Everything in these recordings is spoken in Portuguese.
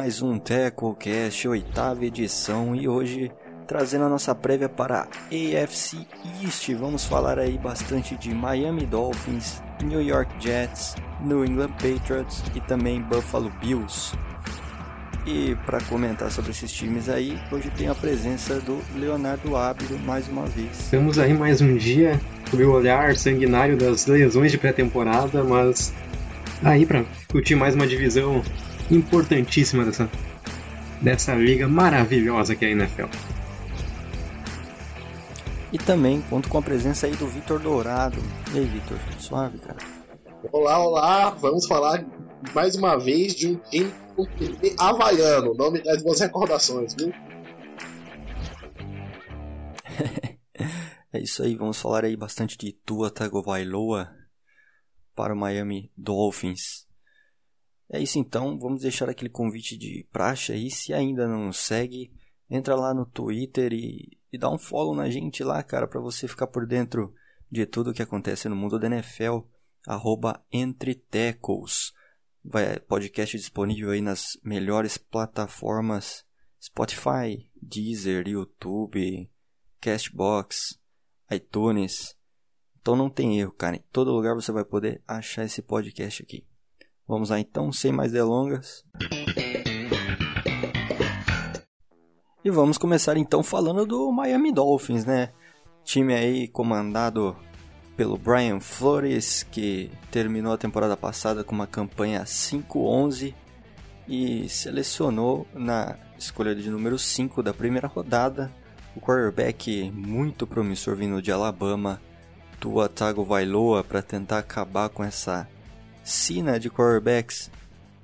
Mais um TecoCast, oitava edição, e hoje trazendo a nossa prévia para AFC East. Vamos falar aí bastante de Miami Dolphins, New York Jets, New England Patriots e também Buffalo Bills. E para comentar sobre esses times aí, hoje tem a presença do Leonardo Ábido mais uma vez. Estamos aí mais um dia sob o olhar sanguinário das lesões de pré-temporada, mas aí para discutir mais uma divisão importantíssima dessa, dessa liga maravilhosa que é a NFL. E também conto com a presença aí do Vitor Dourado. E aí, Vitor, suave, cara? Olá, olá! Vamos falar mais uma vez de um time havaiano, nome das boas recordações, viu? é isso aí, vamos falar aí bastante de Tua Tagovailoa para o Miami Dolphins. É isso então, vamos deixar aquele convite de praxe aí, se ainda não segue, entra lá no Twitter e, e dá um follow na gente lá, cara, para você ficar por dentro de tudo que acontece no mundo da NFL, arroba Entre Tackles. Vai, podcast disponível aí nas melhores plataformas Spotify, Deezer, YouTube, Castbox, iTunes. Então não tem erro, cara. Em todo lugar você vai poder achar esse podcast aqui. Vamos lá então, sem mais delongas. E vamos começar então falando do Miami Dolphins, né? Time aí comandado pelo Brian Flores, que terminou a temporada passada com uma campanha 5-11 e selecionou na escolha de número 5 da primeira rodada o quarterback muito promissor vindo de Alabama, Tua Tagovailoa, para tentar acabar com essa sina de quarterbacks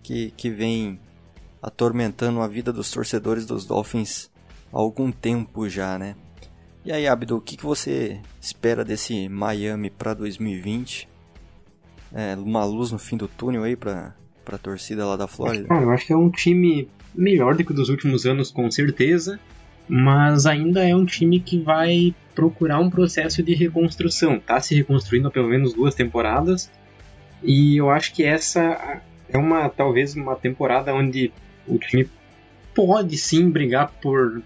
que, que vem atormentando a vida dos torcedores dos Dolphins há algum tempo já, né? E aí, Abdo, o que, que você espera desse Miami para 2020? É, uma luz no fim do túnel aí para a torcida lá da Flórida? eu acho que é um time melhor do que dos últimos anos, com certeza, mas ainda é um time que vai procurar um processo de reconstrução. Tá se reconstruindo há pelo menos duas temporadas, e eu acho que essa é uma talvez uma temporada onde o time pode sim brigar por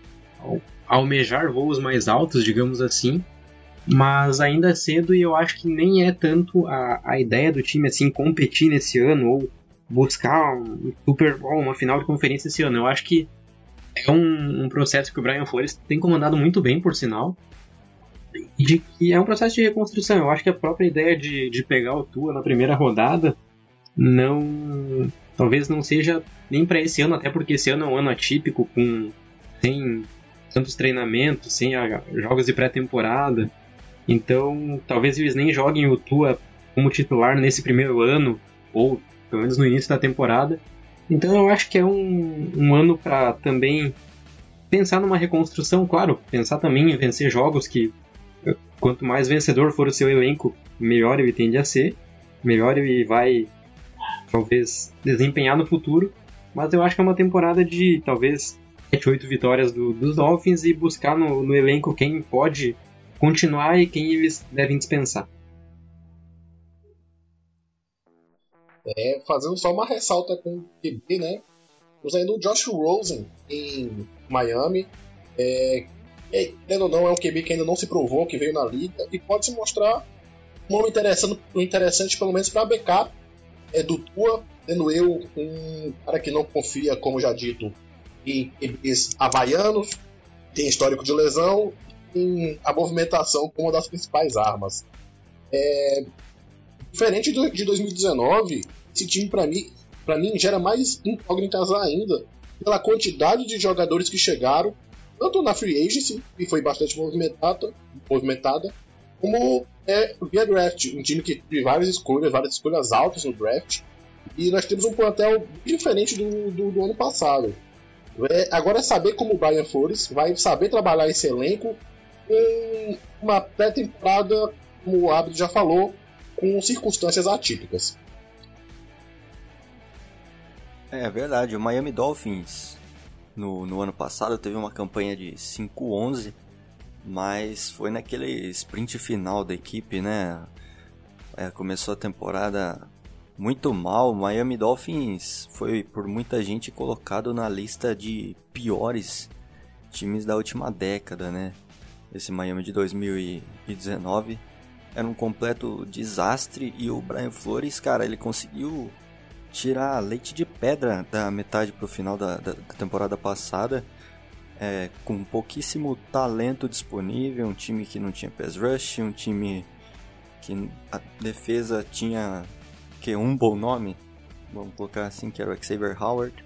almejar voos mais altos, digamos assim, mas ainda é cedo e eu acho que nem é tanto a, a ideia do time assim competir nesse ano ou buscar um Super Bowl, uma final de conferência esse ano. Eu acho que é um, um processo que o Brian Flores tem comandado muito bem, por sinal, de que é um processo de reconstrução. Eu acho que a própria ideia de, de pegar o Tua na primeira rodada não talvez não seja nem para esse ano, até porque esse ano é um ano atípico com sem tantos treinamentos, sem a, jogos de pré-temporada. Então, talvez eles nem joguem o Tua como titular nesse primeiro ano, ou pelo menos no início da temporada. Então, eu acho que é um, um ano para também pensar numa reconstrução, claro, pensar também em vencer jogos que quanto mais vencedor for o seu elenco, melhor ele tende a ser, melhor ele vai talvez desempenhar no futuro. Mas eu acho que é uma temporada de talvez 7, 8 vitórias do, dos Dolphins e buscar no, no elenco quem pode continuar e quem eles devem dispensar. É, fazendo só uma ressalta com o QB, né? Usando o Josh Rosen em Miami. É, é, ou não, é um QB que ainda não se provou, que veio na liga e pode se mostrar um nome interessante, interessante pelo menos para backup é do Tua, tendo eu um cara que não confia, como já dito, em QBs havaianos, tem histórico de lesão, em a movimentação como uma das principais armas. É, diferente do, de 2019, esse time para mim, para mim gera mais incógnitas ainda pela quantidade de jogadores que chegaram, tanto na free agency, que foi bastante movimentada, movimentada como é, via draft, um time que teve várias escolhas, várias escolhas altas no draft, e nós temos um plantel diferente do, do, do ano passado. É, agora é saber como o Brian Flores vai saber trabalhar esse elenco com uma pré-temporada, como o Abdo já falou, com circunstâncias atípicas. É verdade, o Miami Dolphins no, no ano passado teve uma campanha de 5-11, mas foi naquele sprint final da equipe, né? É, começou a temporada muito mal. Miami Dolphins foi por muita gente colocado na lista de piores times da última década, né? Esse Miami de 2019 era um completo desastre e o Brian Flores, cara, ele conseguiu tirar leite de pedra da metade pro final da, da, da temporada passada. É, com pouquíssimo talento disponível, um time que não tinha pass rush, um time que a defesa tinha que um bom nome, vamos colocar assim, que era o Xavier Howard,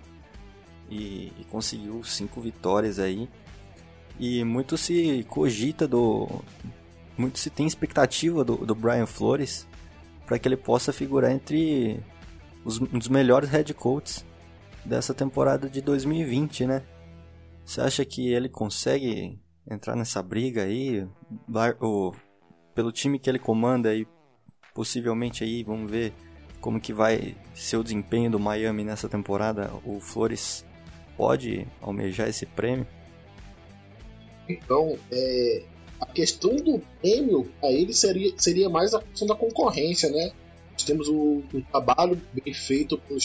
e, e conseguiu cinco vitórias aí. E muito se cogita do. Muito se tem expectativa do, do Brian Flores para que ele possa figurar entre os, um dos melhores head coaches dessa temporada de 2020, né? Você acha que ele consegue entrar nessa briga aí? Pelo time que ele comanda aí, possivelmente aí, vamos ver como que vai ser o desempenho do Miami nessa temporada. O Flores pode almejar esse prêmio? Então, é, a questão do prêmio a ele seria, seria mais a questão da concorrência, né? Nós temos o, o trabalho bem feito pelo,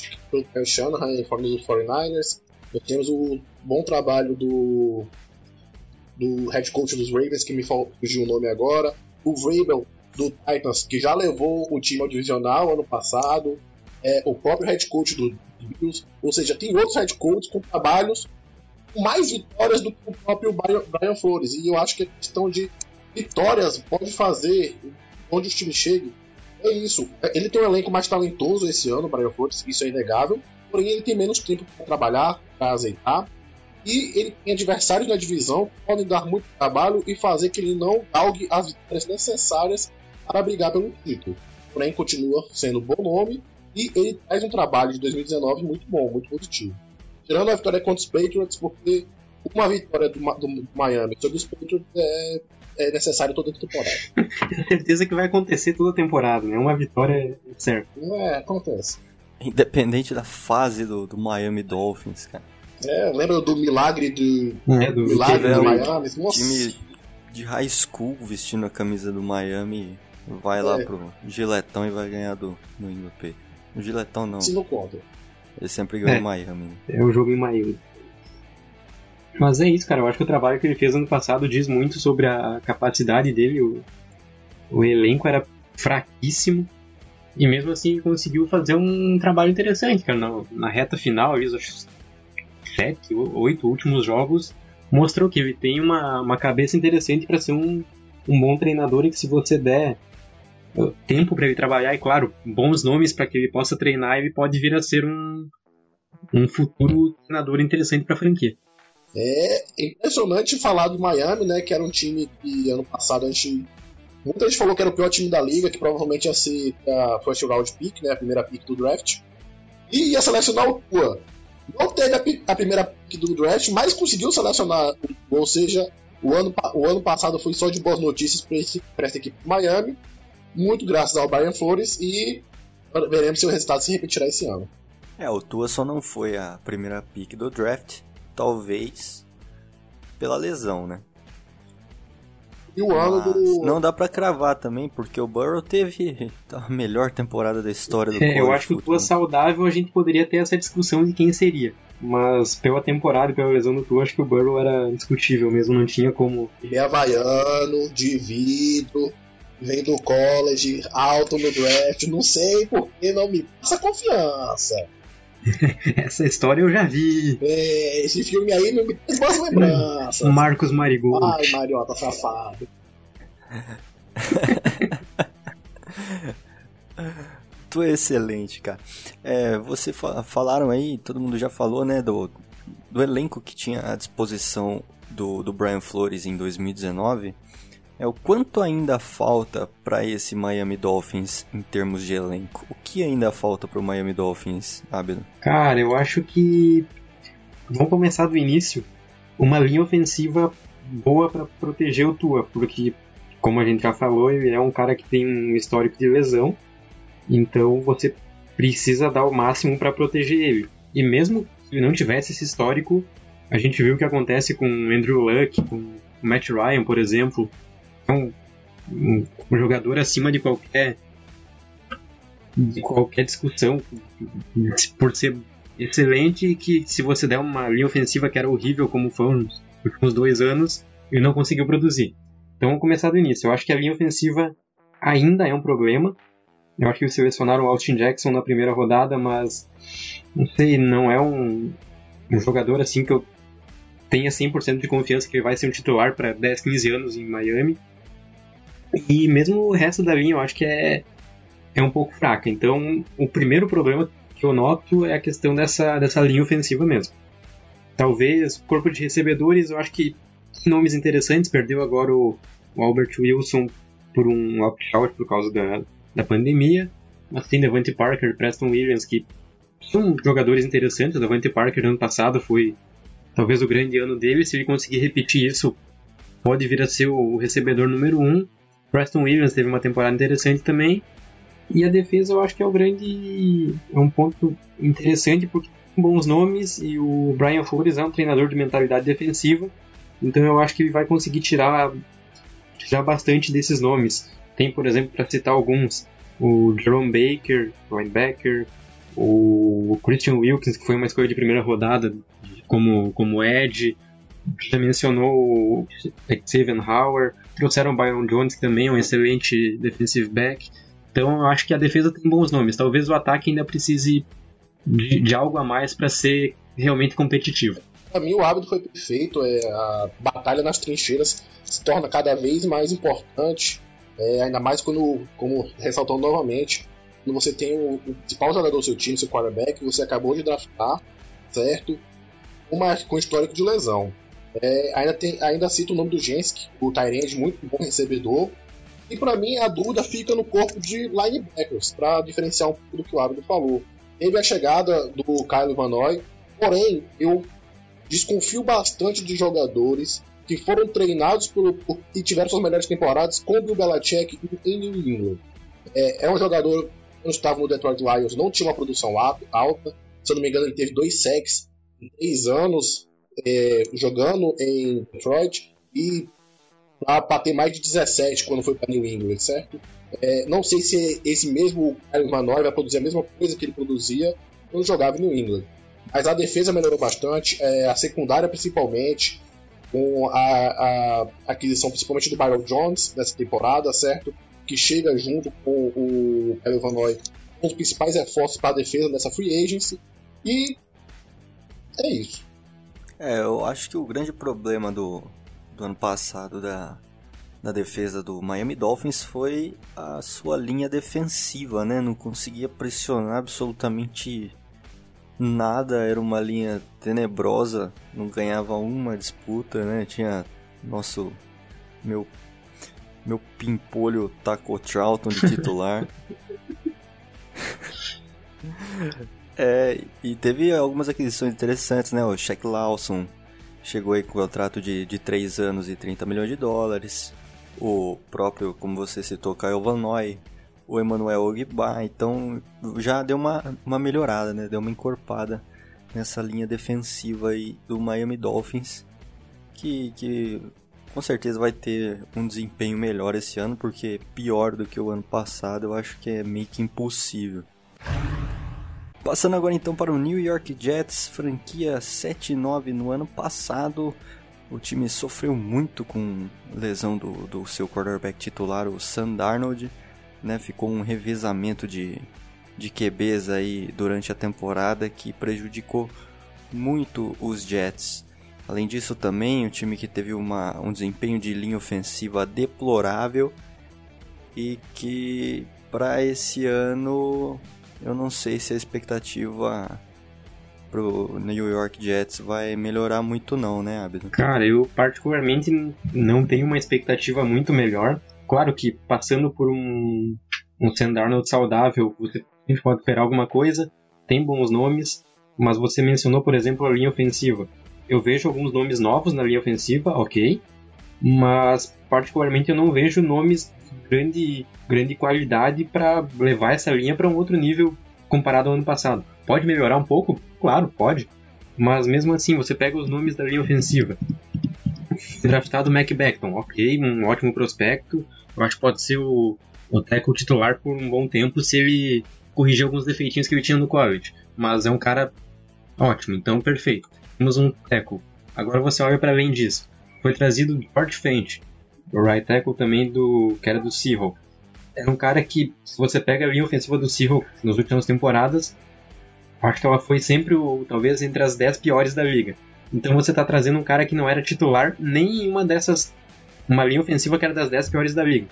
pelo Shanahan em forma dos 49ers. Nós temos o bom trabalho do, do head coach dos Ravens, que me fugiu o nome agora. O Vrabel do Titans, que já levou o time ao divisional ano passado. É, o próprio head coach do Bills. Ou seja, tem outros head coaches com trabalhos mais vitórias do que o próprio Brian Flores. E eu acho que a questão de vitórias pode fazer onde o time chegue. É isso. Ele tem um elenco mais talentoso esse ano, o Brian isso é inegável. Porém, ele tem menos tempo para trabalhar, para azeitar. E ele tem adversários na divisão que podem dar muito trabalho e fazer que ele não galgue as vitórias necessárias para brigar pelo título. Porém, continua sendo um bom nome e ele traz um trabalho de 2019 muito bom, muito positivo. Tirando a vitória contra os Patriots, porque uma vitória do, do Miami sobre os Patriots é, é necessário toda a temporada. Tenho certeza que vai acontecer toda a temporada, né? Uma vitória é certo. É, acontece. Independente da fase do, do Miami Dolphins, cara. É, lembra do milagre do, é, do milagre do Miami? Nossa. Time de high school vestindo a camisa do Miami vai é. lá pro Giletão e vai ganhar do no MVP. No Giletão não. Se não conta. Ele sempre ganhou é, Miami. Né? É o jogo em Miami. Mas é isso, cara. Eu acho que o trabalho que ele fez ano passado diz muito sobre a capacidade dele. O, o elenco era fraquíssimo. E mesmo assim conseguiu fazer um trabalho interessante, cara. Na, na reta final, ali, os sete, oito últimos jogos, mostrou que ele tem uma, uma cabeça interessante para ser um, um bom treinador e que se você der tempo para ele trabalhar e, claro, bons nomes para que ele possa treinar, ele pode vir a ser um, um futuro treinador interessante para a franquia. É impressionante falar do Miami, né? Que era um time que ano passado a gente. Muita gente falou que era o pior time da liga, que provavelmente ia ser a first round pick, né? A primeira pick do draft. E ia selecionar o Tua. Não teve a, a primeira pick do draft, mas conseguiu selecionar. Ou seja, o ano, o ano passado foi só de boas notícias para essa equipe do Miami muito graças ao Brian Flores e veremos se o resultado se repetirá esse ano. É, o Tua só não foi a primeira pick do draft, talvez pela lesão, né? E o ano Mas do. Não dá para cravar também, porque o Burrow teve a melhor temporada da história do é, Eu acho que o Tua saudável a gente poderia ter essa discussão de quem seria. Mas pela temporada e pela lesão do Tua, acho que o Burrow era indiscutível mesmo, não tinha como. Ele é havaiano, de vidro, vem do college, alto no draft, não sei por que não me passa confiança. Essa história eu já vi. É, esse filme aí não me traz boas lembranças. Marcos Marigold. Ai, Mariota safado. tu é excelente, cara. É, você fa falaram aí, todo mundo já falou, né, do, do elenco que tinha à disposição do, do Brian Flores em 2019 é o quanto ainda falta para esse Miami Dolphins em termos de elenco? O que ainda falta para o Miami Dolphins, Abel? Cara, eu acho que vamos começar do início. Uma linha ofensiva boa para proteger o Tua, porque como a gente já falou, ele é um cara que tem um histórico de lesão, então você precisa dar o máximo para proteger ele. E mesmo se não tivesse esse histórico, a gente viu o que acontece com Andrew Luck, com Matt Ryan, por exemplo, um, um, jogador acima de qualquer de qualquer discussão por ser excelente e que se você der uma linha ofensiva que era horrível como foi nos últimos dois anos, ele não conseguiu produzir. Então vamos começar do início. Eu acho que a linha ofensiva ainda é um problema. Eu acho que selecionaram o Austin Jackson na primeira rodada, mas não sei, não é um, um jogador assim que eu tenha 100% de confiança que ele vai ser um titular para 10, 15 anos em Miami. E mesmo o resto da linha eu acho que é, é um pouco fraca. Então, o primeiro problema que eu noto é a questão dessa, dessa linha ofensiva mesmo. Talvez corpo de recebedores, eu acho que nomes interessantes. Perdeu agora o, o Albert Wilson por um opt-out por causa da, da pandemia. Mas tem Devante Parker, Preston Williams, que são jogadores interessantes. O Devante Parker no ano passado foi talvez o grande ano dele. Se ele conseguir repetir isso, pode vir a ser o recebedor número um. Preston Williams teve uma temporada interessante também. E a defesa eu acho que é o grande. é um ponto interessante porque tem bons nomes e o Brian Flores é um treinador de mentalidade defensiva. Então eu acho que ele vai conseguir tirar, tirar bastante desses nomes. Tem, por exemplo, para citar alguns, o Jerome Baker, linebacker, o Christian Wilkins, que foi uma escolha de primeira rodada como, como Ed, já mencionou o Xavier Howard, trouxeram o Byron Jones, que também é um excelente defensive back. Então acho que a defesa tem bons nomes. Talvez o ataque ainda precise de, de algo a mais para ser realmente competitivo. Para mim, o hábito foi perfeito. É, a batalha nas trincheiras se torna cada vez mais importante. É, ainda mais quando, como ressaltou novamente, quando você tem o, o principal jogador do seu time, seu quarterback, você acabou de draftar, certo? Uma, com histórico de lesão. É, ainda, tem, ainda cito o nome do Jensk, o Tyrande, muito bom recebedor. E para mim a dúvida fica no corpo de linebackers, para diferenciar um pouco do que o Abdo falou. Teve a chegada do Kyle Vanoy, porém eu desconfio bastante de jogadores que foram treinados por, e tiveram suas melhores temporadas com o Bill Belichick em New England. É, é um jogador quando estava no Detroit Lions não tinha uma produção alta, se eu não me engano ele teve dois sacks em três anos é, jogando em Detroit e para bater mais de 17 quando foi para New England, certo? É, não sei se esse mesmo Kyle Manoy vai produzir a mesma coisa que ele produzia quando jogava em New England. Mas a defesa melhorou bastante, é, a secundária principalmente, com a, a, aquisição principalmente do Byron Jones nessa temporada, certo? Que chega junto com o Kyle Vanoy com os principais reforços para a defesa dessa free agency. E é isso. É, eu acho que o grande problema do, do ano passado da, da defesa do Miami Dolphins foi a sua linha defensiva, né? Não conseguia pressionar absolutamente nada, era uma linha tenebrosa, não ganhava uma disputa, né? Tinha nosso meu meu pimpolho Taco Troughton de titular. É, e teve algumas aquisições interessantes, né? O Shaq Lawson chegou aí com um contrato de, de 3 anos e 30 milhões de dólares. O próprio, como você citou, Kyle Van Noy, o Emmanuel Ogba. Então já deu uma, uma melhorada, né? Deu uma encorpada nessa linha defensiva aí do Miami Dolphins. Que, que com certeza vai ter um desempenho melhor esse ano, porque pior do que o ano passado eu acho que é meio que impossível. Passando agora então para o New York Jets, franquia 7-9 no ano passado. O time sofreu muito com lesão do, do seu quarterback titular, o Sam Darnold. Né? Ficou um revezamento de, de QBs aí durante a temporada que prejudicou muito os Jets. Além disso também, o time que teve uma, um desempenho de linha ofensiva deplorável e que para esse ano eu não sei se a expectativa pro New York Jets vai melhorar muito não, né, Abdo? Cara, eu particularmente não tenho uma expectativa muito melhor. Claro que passando por um, um Sam Darnold saudável, você pode esperar alguma coisa, tem bons nomes, mas você mencionou, por exemplo, a linha ofensiva. Eu vejo alguns nomes novos na linha ofensiva, ok, mas particularmente eu não vejo nomes grande, grande qualidade para levar essa linha para um outro nível comparado ao ano passado. Pode melhorar um pouco? Claro, pode. Mas mesmo assim, você pega os nomes da linha ofensiva. Draftado Mac Beckton, ok, um ótimo prospecto. Eu acho que pode ser o, o tackle titular por um bom tempo se ele corrigir alguns defeitinhos que ele tinha no college. Mas é um cara ótimo, então perfeito. Temos um tackle. Agora você olha para além disso. Foi trazido George Fent, o right tackle também do que era do Seahawks. É um cara que, se você pega a linha ofensiva do Seahawks nas últimas temporadas, acho que ela foi sempre, o, talvez, entre as 10 piores da liga. Então você está trazendo um cara que não era titular nem em uma dessas. Uma linha ofensiva que era das 10 piores da liga.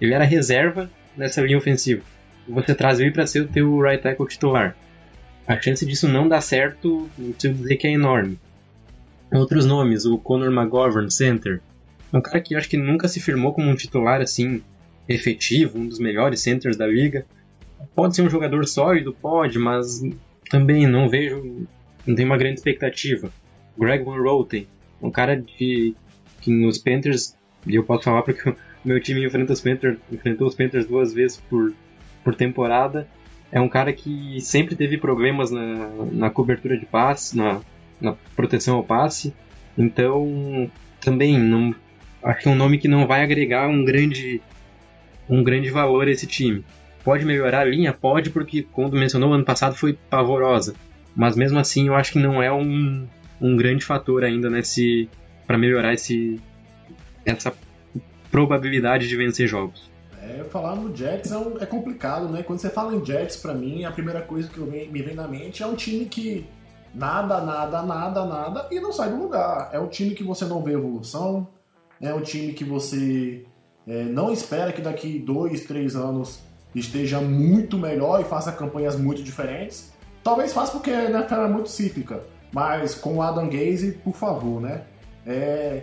Ele era reserva nessa linha ofensiva. Você traz ele para ser o teu right tackle titular. A chance disso não dar certo, não preciso dizer que é enorme. Outros nomes, o Conor McGovern, center. É um cara que acho que nunca se firmou como um titular assim efetivo, um dos melhores centers da liga. Pode ser um jogador sólido, pode, mas também não vejo, não tenho uma grande expectativa. Greg Van Roten, um cara de que nos Panthers, e eu posso falar porque o meu time enfrenta os Panthers, enfrentou os Panthers duas vezes por, por temporada. É um cara que sempre teve problemas na, na cobertura de passe, na, na proteção ao passe. Então, também não acho que é um nome que não vai agregar um grande um grande valor a esse time. Pode melhorar a linha? Pode, porque, como mencionou, ano passado foi pavorosa. Mas mesmo assim, eu acho que não é um, um grande fator ainda nesse para melhorar esse, essa probabilidade de vencer jogos. É, falar no Jets é, um, é, complicado, né? Quando você fala em Jets, para mim, a primeira coisa que me vem na mente é um time que nada, nada, nada, nada e não sai do lugar. É um time que você não vê evolução, é um time que você é, não espera que daqui dois, três anos esteja muito melhor e faça campanhas muito diferentes. Talvez faça porque a NFL é muito cíclica, mas com o Adam Gaze, por favor, né? É,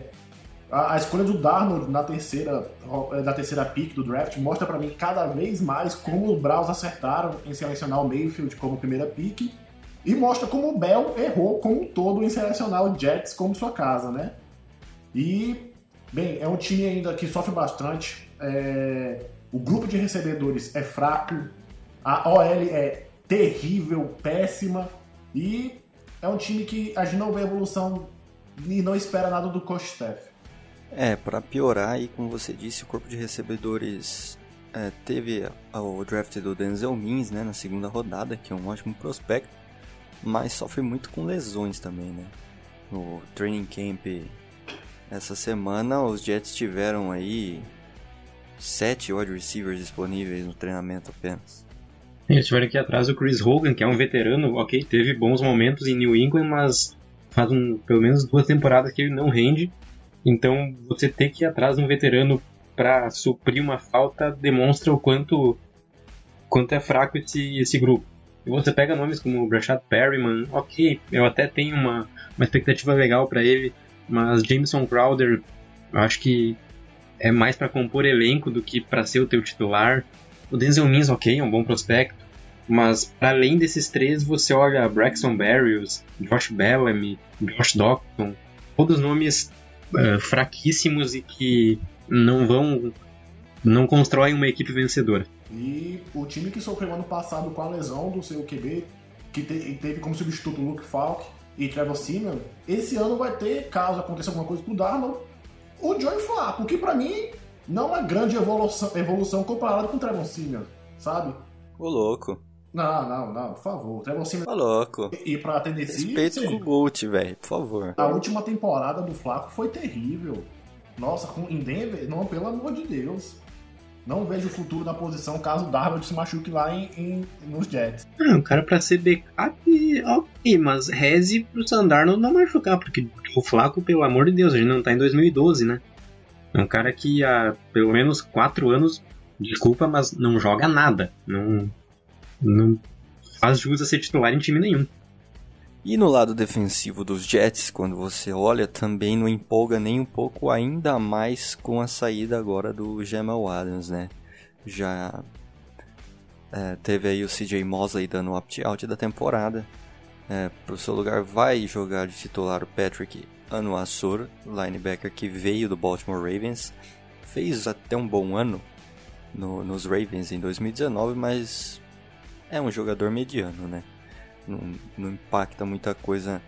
a, a, escolha do Darnold na terceira, na terceira pick do draft mostra para mim cada vez mais como os Browns acertaram em selecionar o Mayfield como primeira pick e mostra como o Bell errou como um todo em selecionar o Jets como sua casa, né? E Bem, é um time ainda que sofre bastante. É... O grupo de recebedores é fraco. A OL é terrível, péssima. E é um time que a gente não vê evolução e não espera nada do coach staff. É, para piorar, e como você disse, o corpo de recebedores é, teve o draft do Denzel Mims né, na segunda rodada, que é um ótimo prospecto, mas sofre muito com lesões também, né? No training camp essa semana os Jets tiveram aí sete wide receivers disponíveis no treinamento apenas. Eles tiveram aqui atrás o Chris Hogan, que é um veterano, ok, teve bons momentos em New England, mas faz um, pelo menos duas temporadas que ele não rende. Então você ter que ir atrás de um veterano para suprir uma falta demonstra o quanto, quanto é fraco esse, esse grupo. E você pega nomes como o Brashad Perryman, ok, eu até tenho uma, uma expectativa legal para ele, mas Jameson Crowder, eu acho que é mais para compor elenco do que para ser o teu titular. O Denzel Mims, ok, é um bom prospecto, mas para além desses três, você olha Braxton Berrios, Josh Bellamy, Josh Docton, todos nomes uh, fraquíssimos e que não vão, não constroem uma equipe vencedora. E o time que sofreu ano passado com a lesão do seu QB, que teve como substituto o Luke Falk, e Trevor Simeon, esse ano vai ter, caso aconteça alguma coisa pro Darnold, o Joey Flacco, que para mim não é grande evolução, evolução comparado com o Trevor Simeon, sabe? Ô louco. Não, não, não, por favor. Trevor Simeon. Ô louco. E pra Tennessee. Respeito sim. com o Gold, velho, por favor. A última temporada do Flaco foi terrível. Nossa, com, em Denver, não, pelo amor de Deus. Não vejo futuro da posição caso o Darnold se machuque lá em, em nos Jets. Não, cara, pra ser backup, ok, mas reze pro Sandarnold não machucar, porque o Flaco, pelo amor de Deus, a gente não tá em 2012, né? É um cara que há pelo menos 4 anos, desculpa, mas não joga nada. Não, não faz jus a ser titular em time nenhum. E no lado defensivo dos Jets, quando você olha, também não empolga nem um pouco, ainda mais com a saída agora do Jamal Adams, né? Já é, teve aí o CJ Mosley dando o opt-out da temporada. É, Para o seu lugar vai jogar de titular o Patrick Anuasur, linebacker que veio do Baltimore Ravens. Fez até um bom ano no, nos Ravens em 2019, mas é um jogador mediano, né? Não, não impacta muita coisa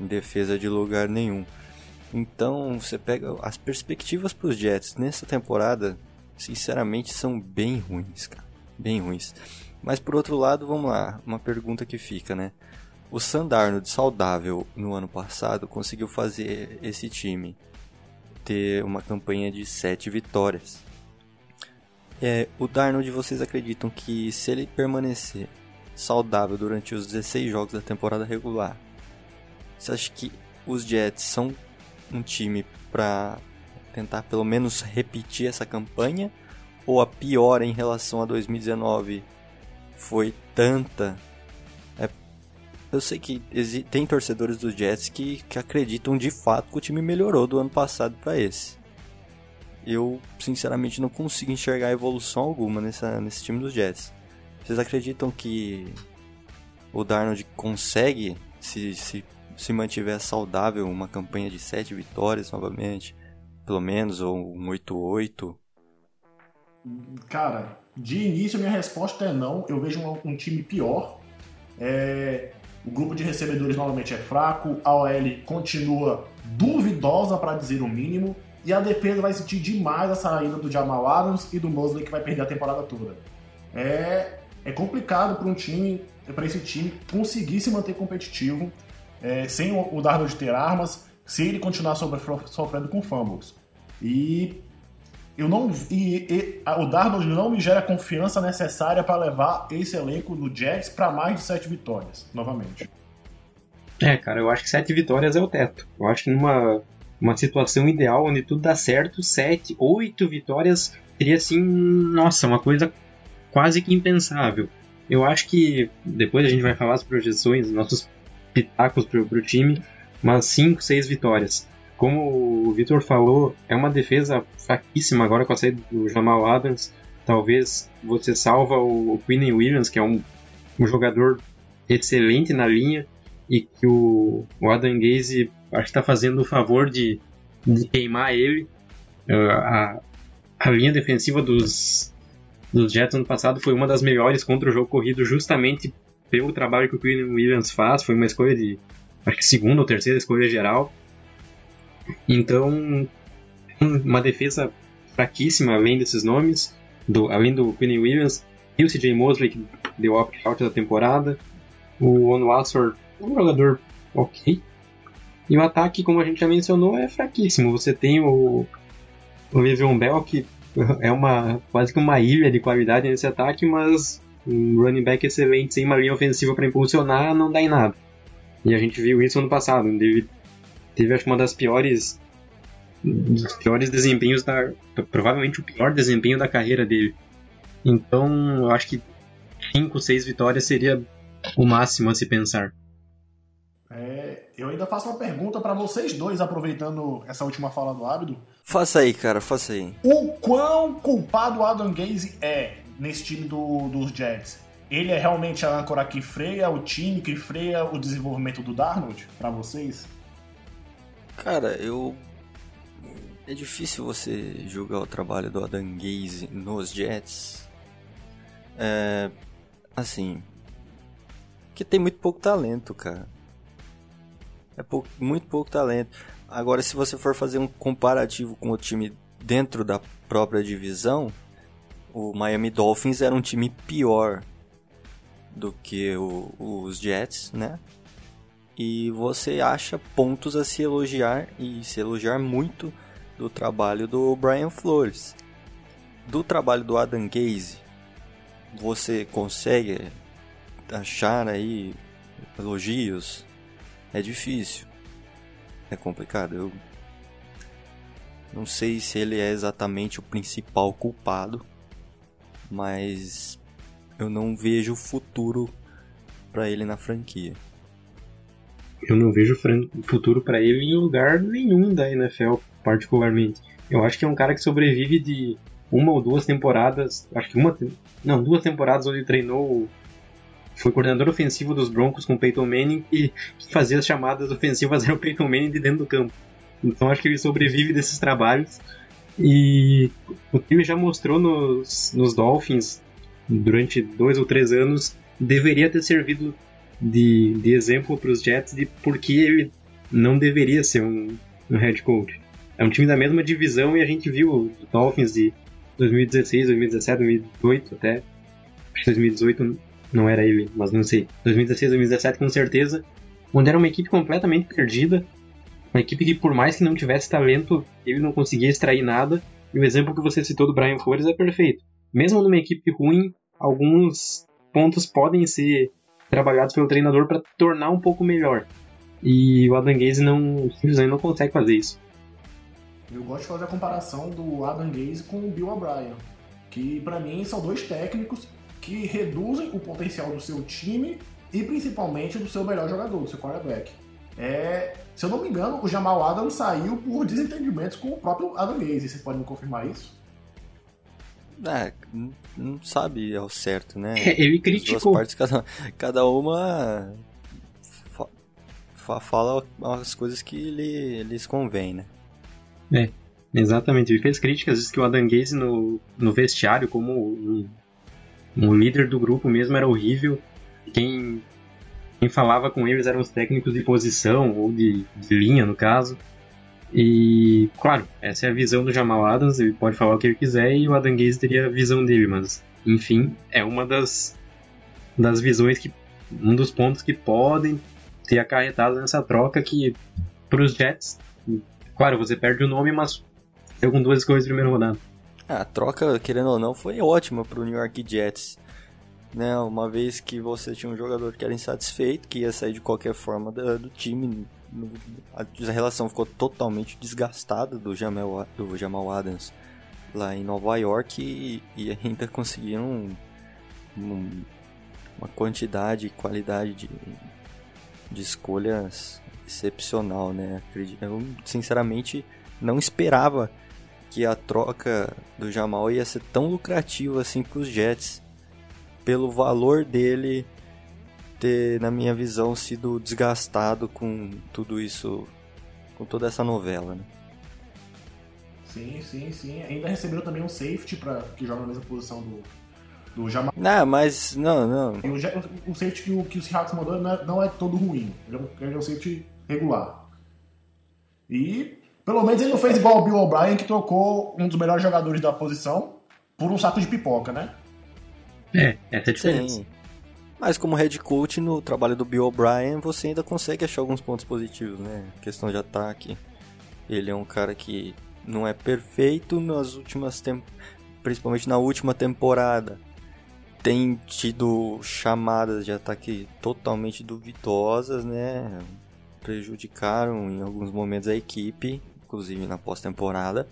em defesa de lugar nenhum. Então você pega as perspectivas para os Jets nessa temporada, sinceramente são bem ruins, cara, bem ruins. Mas por outro lado, vamos lá, uma pergunta que fica, né? O Sandarno saudável no ano passado conseguiu fazer esse time ter uma campanha de 7 vitórias. É, o Darnold, vocês acreditam que se ele permanecer saudável durante os 16 jogos da temporada regular, você acha que os Jets são um time para tentar pelo menos repetir essa campanha? Ou a pior em relação a 2019 foi tanta eu sei que tem torcedores dos Jets que, que acreditam de fato que o time melhorou do ano passado para esse. Eu, sinceramente, não consigo enxergar evolução alguma nessa, nesse time dos Jets. Vocês acreditam que o Darnold consegue, se, se, se mantiver saudável, uma campanha de 7 vitórias novamente? Pelo menos, ou um 8-8? Cara, de início minha resposta é não. Eu vejo um, um time pior. É, o grupo de recebedores novamente é fraco, a OL continua duvidosa para dizer o mínimo, e a defesa vai sentir demais a saída do Jamal Adams e do Mosley que vai perder a temporada toda. É, é complicado para um time, para esse time conseguir se manter competitivo é, sem o, Darnold ter armas, se ele continuar sofrendo com fumbles. E eu não e, e o Darnold não me gera a confiança necessária para levar esse elenco do Jets para mais de sete vitórias, novamente. É, cara, eu acho que sete vitórias é o teto. Eu acho que numa uma situação ideal onde tudo dá certo, sete, oito vitórias seria assim, nossa, uma coisa quase que impensável. Eu acho que depois a gente vai falar as projeções, nossos pitacos pro, pro time, mas cinco, seis vitórias como o Vitor falou, é uma defesa fraquíssima agora com a saída do Jamal Adams. Talvez você salva o Quinn Williams, que é um, um jogador excelente na linha, e que o, o Adam Gaze acho que está fazendo o favor de, de queimar ele. Uh, a, a linha defensiva dos, dos Jets ano passado foi uma das melhores contra o jogo corrido, justamente pelo trabalho que o Quinn Williams faz. Foi uma escolha de, acho que segunda ou terceira escolha geral. Então, uma defesa fraquíssima, além desses nomes, do, além do Quinn Williams, e o CJ Mosley, que deu opt-out da temporada, o Onwasor, um jogador ok, e o ataque, como a gente já mencionou, é fraquíssimo. Você tem o, o Le'Veon Bell, que é uma quase que uma ilha de qualidade nesse ataque, mas um running back excelente sem uma linha ofensiva para impulsionar não dá em nada. E a gente viu isso ano passado, ele teve acho uma das piores dos piores desempenhos da provavelmente o pior desempenho da carreira dele. Então, eu acho que 5, 6 vitórias seria o máximo a se pensar. É, eu ainda faço uma pergunta para vocês dois, aproveitando essa última fala do Ábido. Faça aí, cara, faça aí. O quão culpado o Adam Gaze é nesse time do, dos Jets? Ele é realmente a âncora que freia o time, que freia o desenvolvimento do Darnold, para vocês? Cara, eu. É difícil você julgar o trabalho do Adam Gaze nos Jets. É. Assim. Que tem muito pouco talento, cara. É pouco, muito pouco talento. Agora, se você for fazer um comparativo com o time dentro da própria divisão, o Miami Dolphins era um time pior do que o, os Jets, né? e você acha pontos a se elogiar e se elogiar muito do trabalho do Brian Flores. Do trabalho do Adam Gaze, você consegue achar aí elogios? É difícil. É complicado. Eu não sei se ele é exatamente o principal culpado, mas eu não vejo futuro para ele na franquia eu não vejo futuro para ele em lugar nenhum da NFL, particularmente. Eu acho que é um cara que sobrevive de uma ou duas temporadas, acho que uma, não, duas temporadas onde treinou, foi coordenador ofensivo dos Broncos com Peyton Manning e que fazia as chamadas ofensivas era o Peyton Manning de dentro do campo. Então acho que ele sobrevive desses trabalhos e o time já mostrou nos, nos Dolphins durante dois ou três anos deveria ter servido de, de exemplo para os Jets de por que ele não deveria ser um, um head coach. É um time da mesma divisão e a gente viu os Dolphins de 2016, 2017, 2018 até 2018 não era ele, mas não sei. 2016, 2017 com certeza. Onde era uma equipe completamente perdida. Uma equipe que, por mais que não tivesse talento, ele não conseguia extrair nada. E o exemplo que você citou do Brian Flores é perfeito. Mesmo numa equipe ruim, alguns pontos podem ser trabalhados pelo treinador para tornar um pouco melhor. E o Adam Gaze não, simplesmente não consegue fazer isso. Eu gosto de fazer a comparação do Adam Gaze com o Bill O'Brien, que para mim são dois técnicos que reduzem o potencial do seu time e principalmente do seu melhor jogador, do seu quarterback. É, se eu não me engano, o Jamal Adams saiu por desentendimentos com o próprio Adam Gaze. Você pode me confirmar isso? É, não sabe ao certo, né? Ele criticou. Partes, cada, cada uma fa, fala as coisas que lhe, lhes convém, né? É, exatamente. Ele fez críticas, disse que o Adam Gaze no, no vestiário, como um, um líder do grupo mesmo, era horrível. Quem, quem falava com eles eram os técnicos de posição, ou de, de linha, no caso. E, claro, essa é a visão do Jamal Adams, ele pode falar o que ele quiser e o Adam Gaze teria a visão dele, mas, enfim, é uma das, das visões que. um dos pontos que podem ter acarretado nessa troca que, para os Jets, claro, você perde o nome, mas saiu com duas escolhas de primeira rodada. A troca, querendo ou não, foi ótima para o New York Jets. Né, uma vez que você tinha um jogador que era insatisfeito, que ia sair de qualquer forma do, do time, a relação ficou totalmente desgastada do Jamal, do Jamal Adams lá em Nova York e, e ainda conseguiram um, um, uma quantidade e qualidade de, de escolhas excepcional, né? Eu sinceramente não esperava que a troca do Jamal ia ser tão lucrativa assim para os Jets pelo valor dele ter, na minha visão, sido desgastado com tudo isso, com toda essa novela, né? Sim, sim, sim. Ainda recebeu também um safety para que joga na mesma posição do, do Jamal. Não, mas não, não. O, o safety que o, que o Seahawks mandou não é, não é todo ruim. Ele é, um, ele é um safety regular. E pelo menos ele não fez igual o Bill O'Brien, que trocou um dos melhores jogadores da posição por um saco de pipoca, né? É, essa é a diferença. Sim. Mas como head coach no trabalho do Bill O'Brien, você ainda consegue achar alguns pontos positivos, né? questão de ataque. Ele é um cara que não é perfeito nas últimas principalmente na última temporada. Tem tido chamadas de ataque totalmente duvidosas, né? Prejudicaram em alguns momentos a equipe, inclusive na pós-temporada.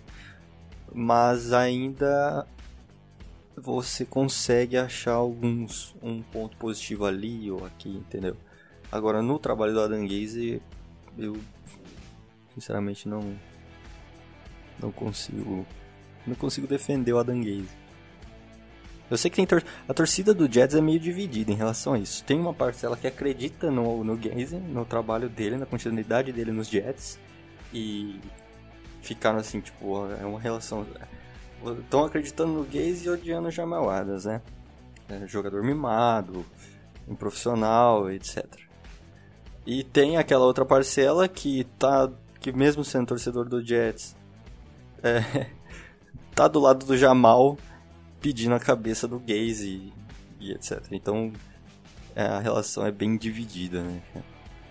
Mas ainda você consegue achar alguns um ponto positivo ali ou aqui, entendeu? Agora no trabalho do Adam Gaze, eu sinceramente não não consigo não consigo defender o Adam Gaze. Eu sei que tem tor a torcida do Jets é meio dividida em relação a isso. Tem uma parcela que acredita no, no Gaze, no trabalho dele, na continuidade dele nos Jets e ficaram assim, tipo, é uma relação estão acreditando no Gaze e odiando Jamal Adams, né? É, jogador mimado, profissional, etc. E tem aquela outra parcela que tá, que mesmo sendo torcedor do Jets, é, tá do lado do Jamal pedindo a cabeça do Gaze e, e etc. Então é, a relação é bem dividida, né?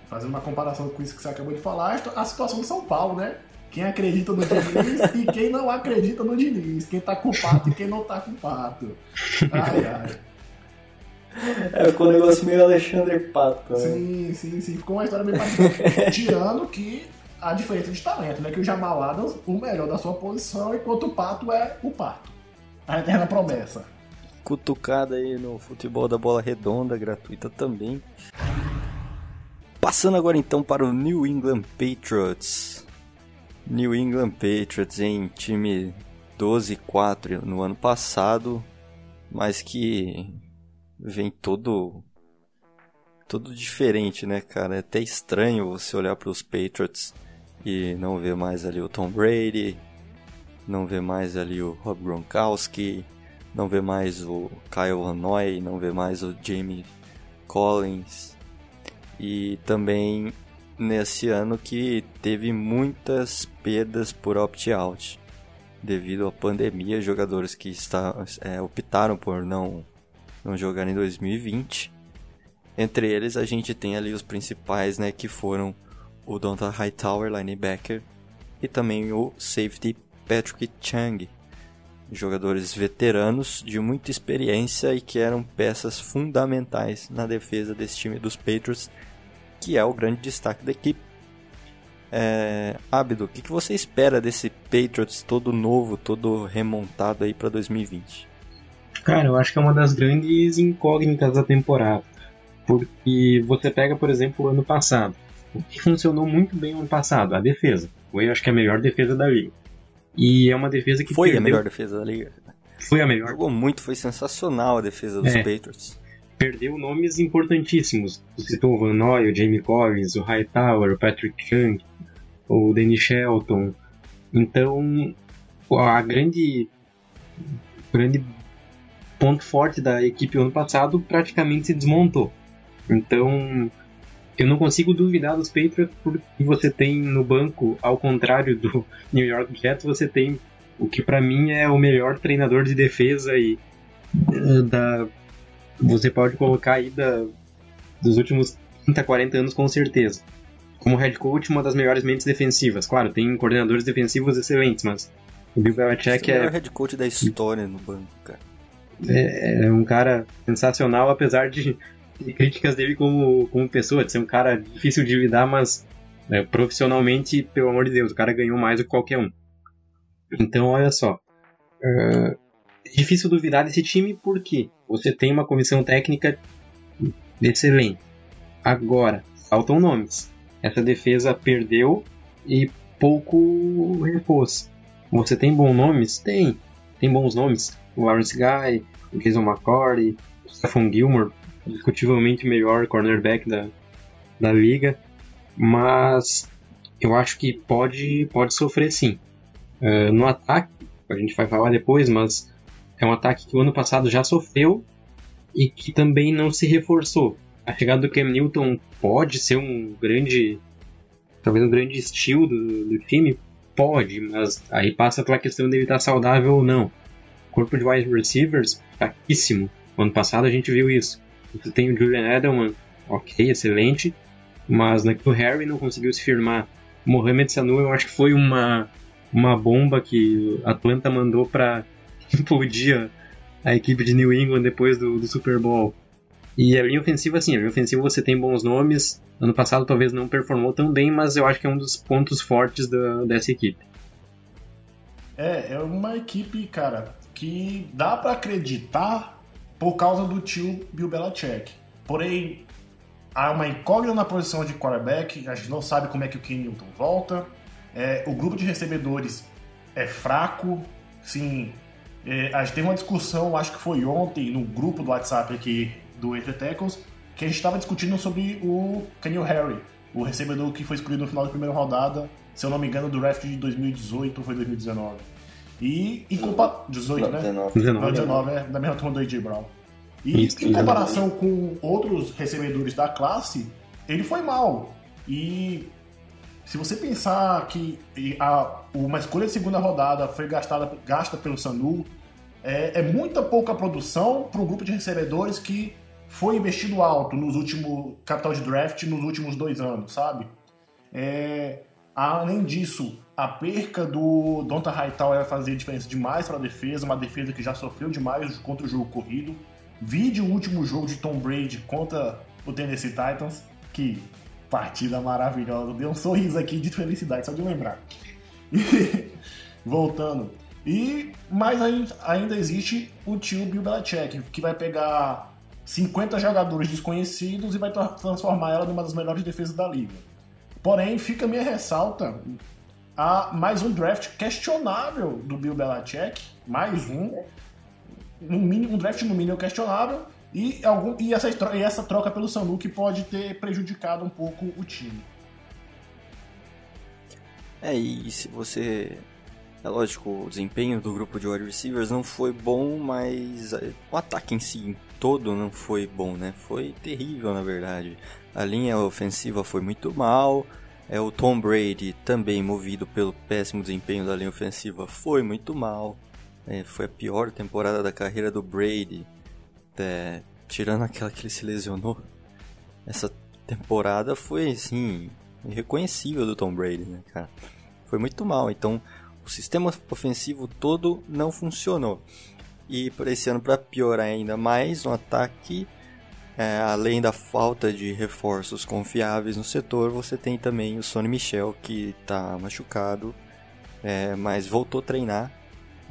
Fazendo uma comparação com isso que você acabou de falar, a situação de São Paulo, né? Quem acredita no Diniz e quem não acredita no Diniz. Quem tá com o pato e quem não tá com o pato. Ai, ai. É, ficou um negócio meio Alexandre Pato. Né? Sim, sim, sim. Ficou uma história meio parecida. Tirando que a diferença de talento, né? Que o Jamal Adams, o melhor da sua posição, enquanto o Pato é o Pato. A eterna promessa. Cutucada aí no futebol da bola redonda, gratuita também. Passando agora então para o New England Patriots. New England Patriots em time 12-4 no ano passado, mas que vem todo todo diferente, né, cara? É até estranho você olhar para os Patriots e não ver mais ali o Tom Brady, não ver mais ali o Rob Gronkowski, não ver mais o Kyle Van Noy, não ver mais o Jamie Collins e também nesse ano que teve muitas perdas por opt-out. Devido à pandemia, jogadores que está, é, optaram por não, vão jogar em 2020. Entre eles a gente tem ali os principais, né, que foram o Donta Hightower, linebacker, e também o safety Patrick Chang, jogadores veteranos de muita experiência e que eram peças fundamentais na defesa desse time dos Patriots, que é o grande destaque da equipe. É, Abdo, o que, que você espera desse Patriots todo novo, todo remontado aí para 2020? Cara, eu acho que é uma das grandes incógnitas da temporada. Porque você pega, por exemplo, o ano passado. O que funcionou muito bem no ano passado? A defesa. Foi, acho que, a melhor defesa da liga. E é uma defesa que. Foi perdeu... a melhor defesa da liga. Foi a melhor. Jogou muito, foi sensacional a defesa dos É. Patriots. Perdeu nomes importantíssimos. Citou o Van Noy, o Jamie Collins, o Hightower, o Patrick Chung, o Danny Shelton. Então, a grande. Grande ponto forte da equipe ano passado praticamente se desmontou. Então, eu não consigo duvidar dos Patriots porque você tem no banco, ao contrário do New York Jets, você tem o que pra mim é o melhor treinador de defesa e eh, da você pode colocar aí da, dos últimos 30, 40 anos com certeza. Como head coach, uma das melhores mentes defensivas. Claro, tem coordenadores defensivos excelentes, mas o Bill Belichick é o é, melhor head coach da história no banco, cara. é, é um cara sensacional, apesar de, críticas dele como, como pessoa, de ser um cara difícil de lidar, mas né, profissionalmente, pelo amor de Deus, o cara ganhou mais do que qualquer um. Então, olha só. É difícil duvidar desse time porque você tem uma comissão técnica excelente. Agora, faltam nomes. Essa defesa perdeu e pouco repôs. Você tem bons nomes? Tem. Tem bons nomes. O Lawrence Guy, o Jason McCourty, o Stephon Gilmore, discutivelmente melhor cornerback da, da liga. Mas eu acho que pode, pode sofrer sim. Uh, no ataque, a gente vai falar depois, mas é um ataque que o ano passado já sofreu e que também não se reforçou. A chegada do Cam Newton pode ser um grande, talvez um grande estilo do, do time, pode, mas aí passa pela questão dele estar saudável ou não. Corpo de wide receivers fraquíssimo. Ano passado a gente viu isso. Você tem o Julian Edelman, ok, excelente, mas o Harry não conseguiu se firmar. Mohamed Sanu eu acho que foi uma uma bomba que a Atlanta mandou para implodir a equipe de New England depois do, do, Super Bowl. E a linha ofensiva, sim, a linha ofensiva você tem bons nomes. Ano passado talvez não performou tão bem, mas eu acho que é um dos pontos fortes da, dessa equipe. É, é uma equipe, cara, que dá para acreditar por causa do tio Bill Belichick. Porém, há uma incógnita na posição de quarterback, a gente não sabe como é que o Ken Newton volta. É, o grupo de recebedores é fraco, sim. É, a gente teve uma discussão, acho que foi ontem, no grupo do WhatsApp aqui do Entre Tackles, que a gente estava discutindo sobre o Kenny Harry, o recebedor que foi escolhido no final da primeira rodada, se eu não me engano, do draft de 2018 ou foi 2019. E em compa... 18, né? 19. 19. Não, 19, é da mesma turma do A.J. Brown. E Isso, em comparação com outros recebedores da classe, ele foi mal. E se você pensar que a, uma escolha de segunda rodada foi gastada, gasta pelo Sanu, é, é muita pouca produção para um grupo de recebedores que foi investido alto nos últimos capital de draft nos últimos dois anos, sabe? É, além disso, a perca do Donta Hightower vai fazer diferença demais para a defesa, uma defesa que já sofreu demais contra o jogo corrido. Vide o último jogo de Tom Brady contra o Tennessee Titans, que partida maravilhosa. Deu um sorriso aqui de felicidade, só de lembrar. Voltando. E, mas ainda existe o tio Bill Belichick, que vai pegar 50 jogadores desconhecidos e vai transformar ela numa das melhores defesas da liga. Porém, fica minha ressalta a mais um draft questionável do Bill Belichick, mais um, no mínimo, um draft no mínimo questionável, e, algum, e, essa, e essa troca pelo Sanu que pode ter prejudicado um pouco o time. É, e se você. É lógico, o desempenho do grupo de wide receivers não foi bom, mas o ataque em si todo não foi bom, né? Foi terrível, na verdade. A linha ofensiva foi muito mal. É, o Tom Brady, também movido pelo péssimo desempenho da linha ofensiva, foi muito mal. É, foi a pior temporada da carreira do Brady é, tirando aquela que ele se lesionou, essa temporada foi, assim, irreconhecível do Tom Brady, né, cara? Foi muito mal, então o sistema ofensivo todo não funcionou. E para esse ano, para piorar ainda mais, no ataque, é, além da falta de reforços confiáveis no setor, você tem também o Sonny Michel, que está machucado, é, mas voltou a treinar,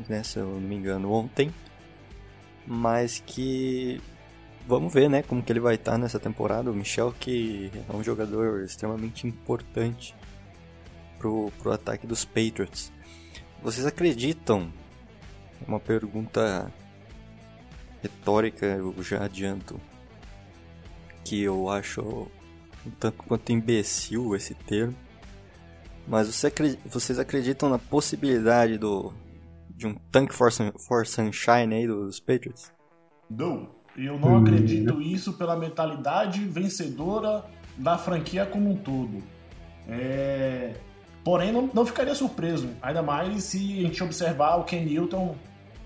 né, se eu não me engano, ontem. Mas que vamos ver, né, como que ele vai estar tá nessa temporada. O Michel que é um jogador extremamente importante pro, pro ataque dos Patriots. Vocês acreditam? Uma pergunta retórica, eu já adianto que eu acho um tanto quanto imbecil esse termo. Mas você, vocês acreditam na possibilidade do de um Tank for, for Sunshine aí dos Patriots? Não. Eu não acredito isso pela mentalidade vencedora da franquia como um todo. É... Porém, não, não ficaria surpreso, ainda mais se a gente observar o Ken Newton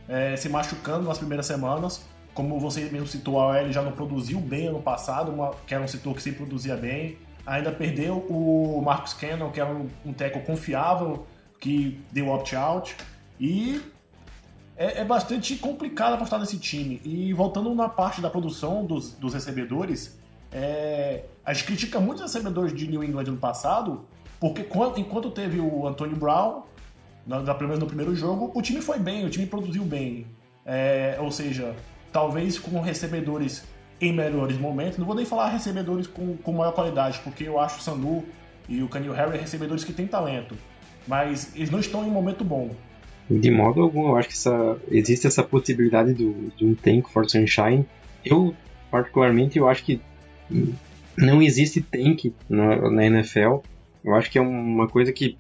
é, se machucando nas primeiras semanas. Como você mesmo citou, a OL já não produziu bem ano passado, uma, que era um setor que sempre produzia bem. Ainda perdeu o Marcus Cannon, que era um, um teco confiável, que deu opt-out. E é, é, bastante complicado apostar nesse time. E voltando na parte da produção dos, dos recebedores, é, a gente critica muito os recebedores de New England no passado, porque enquanto teve o Antonio Brown, na, na, pelo menos no primeiro jogo, o time foi bem, o time produziu bem. É, ou seja, talvez com recebedores em melhores momentos, não vou nem falar recebedores com, com maior qualidade, porque eu acho o Sanu e o Canil Harry recebedores que têm talento, mas eles não estão em um momento bom. De modo algum, eu acho que essa, existe essa possibilidade do, de um tank for Sunshine. Eu, particularmente, eu acho que não existe tank na, na NFL. Eu acho que é uma coisa que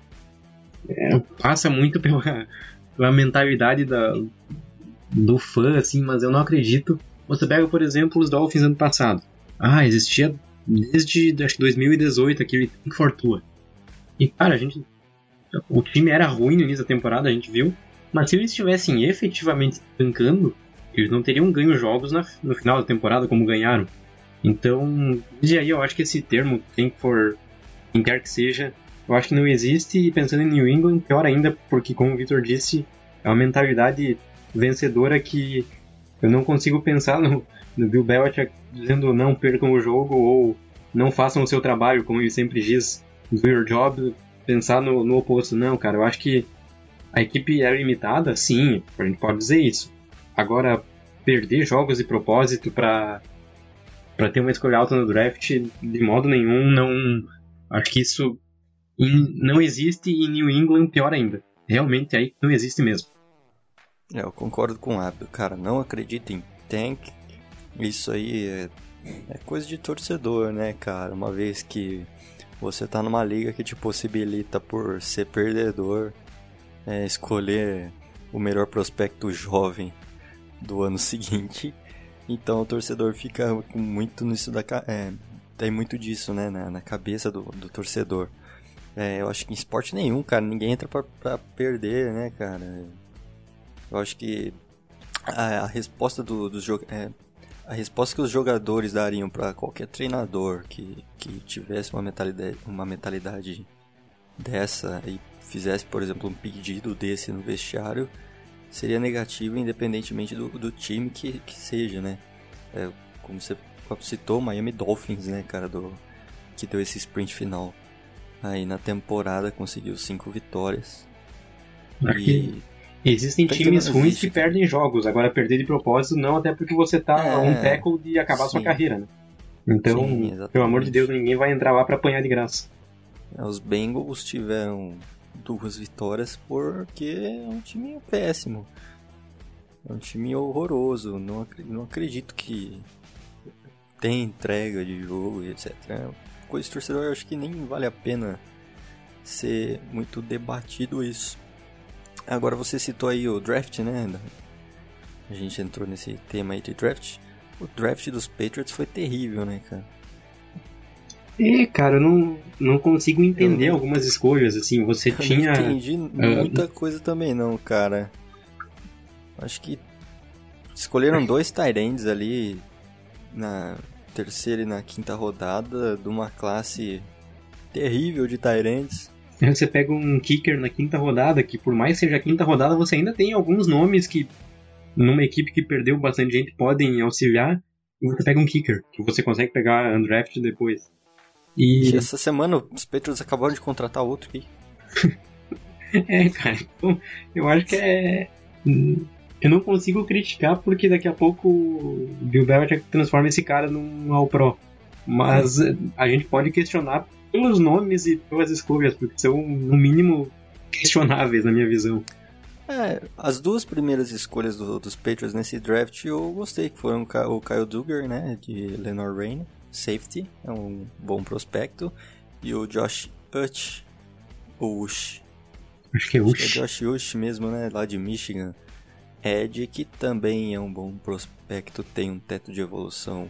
é, passa muito pela, pela mentalidade da, do fã, assim, mas eu não acredito. Você pega, por exemplo, os Dolphins ano passado. Ah, existia desde acho, 2018 aquele Tank for Tour. E, cara, a gente o time era ruim no início da temporada, a gente viu. Mas se eles estivessem efetivamente tancando, eles não teriam ganho jogos na, no final da temporada como ganharam. Então, desde aí eu acho que esse termo, tem for quem quer que seja, eu acho que não existe. E pensando em New England, pior ainda, porque como o Victor disse, é uma mentalidade vencedora que eu não consigo pensar no, no Bill Belichick dizendo não percam o jogo ou não façam o seu trabalho, como ele sempre diz, do your job, pensar no, no oposto. Não, cara, eu acho que a equipe é limitada, sim, a gente pode dizer isso. Agora, perder jogos de propósito para ter uma escolha alta no draft, de modo nenhum, não. Acho que isso não existe em New England, pior ainda. Realmente aí não existe mesmo. É, eu concordo com o Abdo, cara. Não acredito em tank. Isso aí é, é coisa de torcedor, né, cara? Uma vez que você tá numa liga que te possibilita, por ser perdedor, é, escolher o melhor prospecto jovem do ano seguinte. Então o torcedor fica muito nisso da. É, tem muito disso, né? Na, na cabeça do, do torcedor. É, eu acho que em esporte nenhum, cara, ninguém entra pra, perder, né, cara? Eu acho que a, a resposta do, dos. É, a resposta que os jogadores dariam para qualquer treinador que, que tivesse uma mentalidade, uma mentalidade dessa e fizesse, por exemplo, um pedido desse no vestiário, seria negativo independentemente do, do time que, que seja, né? É, como você citou, Miami Dolphins, né, cara, do, que deu esse sprint final. Aí na temporada conseguiu cinco vitórias. E Existem times ruins existe. que perdem jogos, agora perder de propósito não, até porque você tá é, um tackle de acabar sim. sua carreira, né? Então, sim, pelo amor de Deus, ninguém vai entrar lá para apanhar de graça. É, os Bengals tiveram duas vitórias porque é um time péssimo. É um time horroroso. Não, não acredito que tem entrega de jogo e etc. Coisa de torcedor, eu acho que nem vale a pena ser muito debatido isso. Agora você citou aí o draft, né? A gente entrou nesse tema aí de draft. O draft dos Patriots foi terrível, né, cara? É, cara, eu não, não consigo entender algumas escolhas, assim, você eu tinha... não entendi uh, muita coisa também não, cara. Acho que escolheram dois Tyrands ali na terceira e na quinta rodada de uma classe terrível de Tyrands. Você pega um kicker na quinta rodada, que por mais seja a quinta rodada, você ainda tem alguns nomes que, numa equipe que perdeu bastante gente, podem auxiliar. E você pega um kicker, que você consegue pegar undraft depois. E... essa semana os Patriots acabaram de contratar outro aqui. é, cara. Então, eu acho que é. Eu não consigo criticar porque daqui a pouco o Bill Belichick transforma esse cara num All-Pro. Mas a gente pode questionar pelos nomes e pelas escolhas, porque são, no mínimo, questionáveis na minha visão. É, as duas primeiras escolhas do, dos Patriots nesse draft eu gostei, que foram o Kyle Duggar, né, de Lenore Rain, safety, é um bom prospecto, e o Josh Uch, ou Ush. Acho que é que é Josh Ush mesmo, né, lá de Michigan. Ed, que também é um bom prospecto, tem um teto de evolução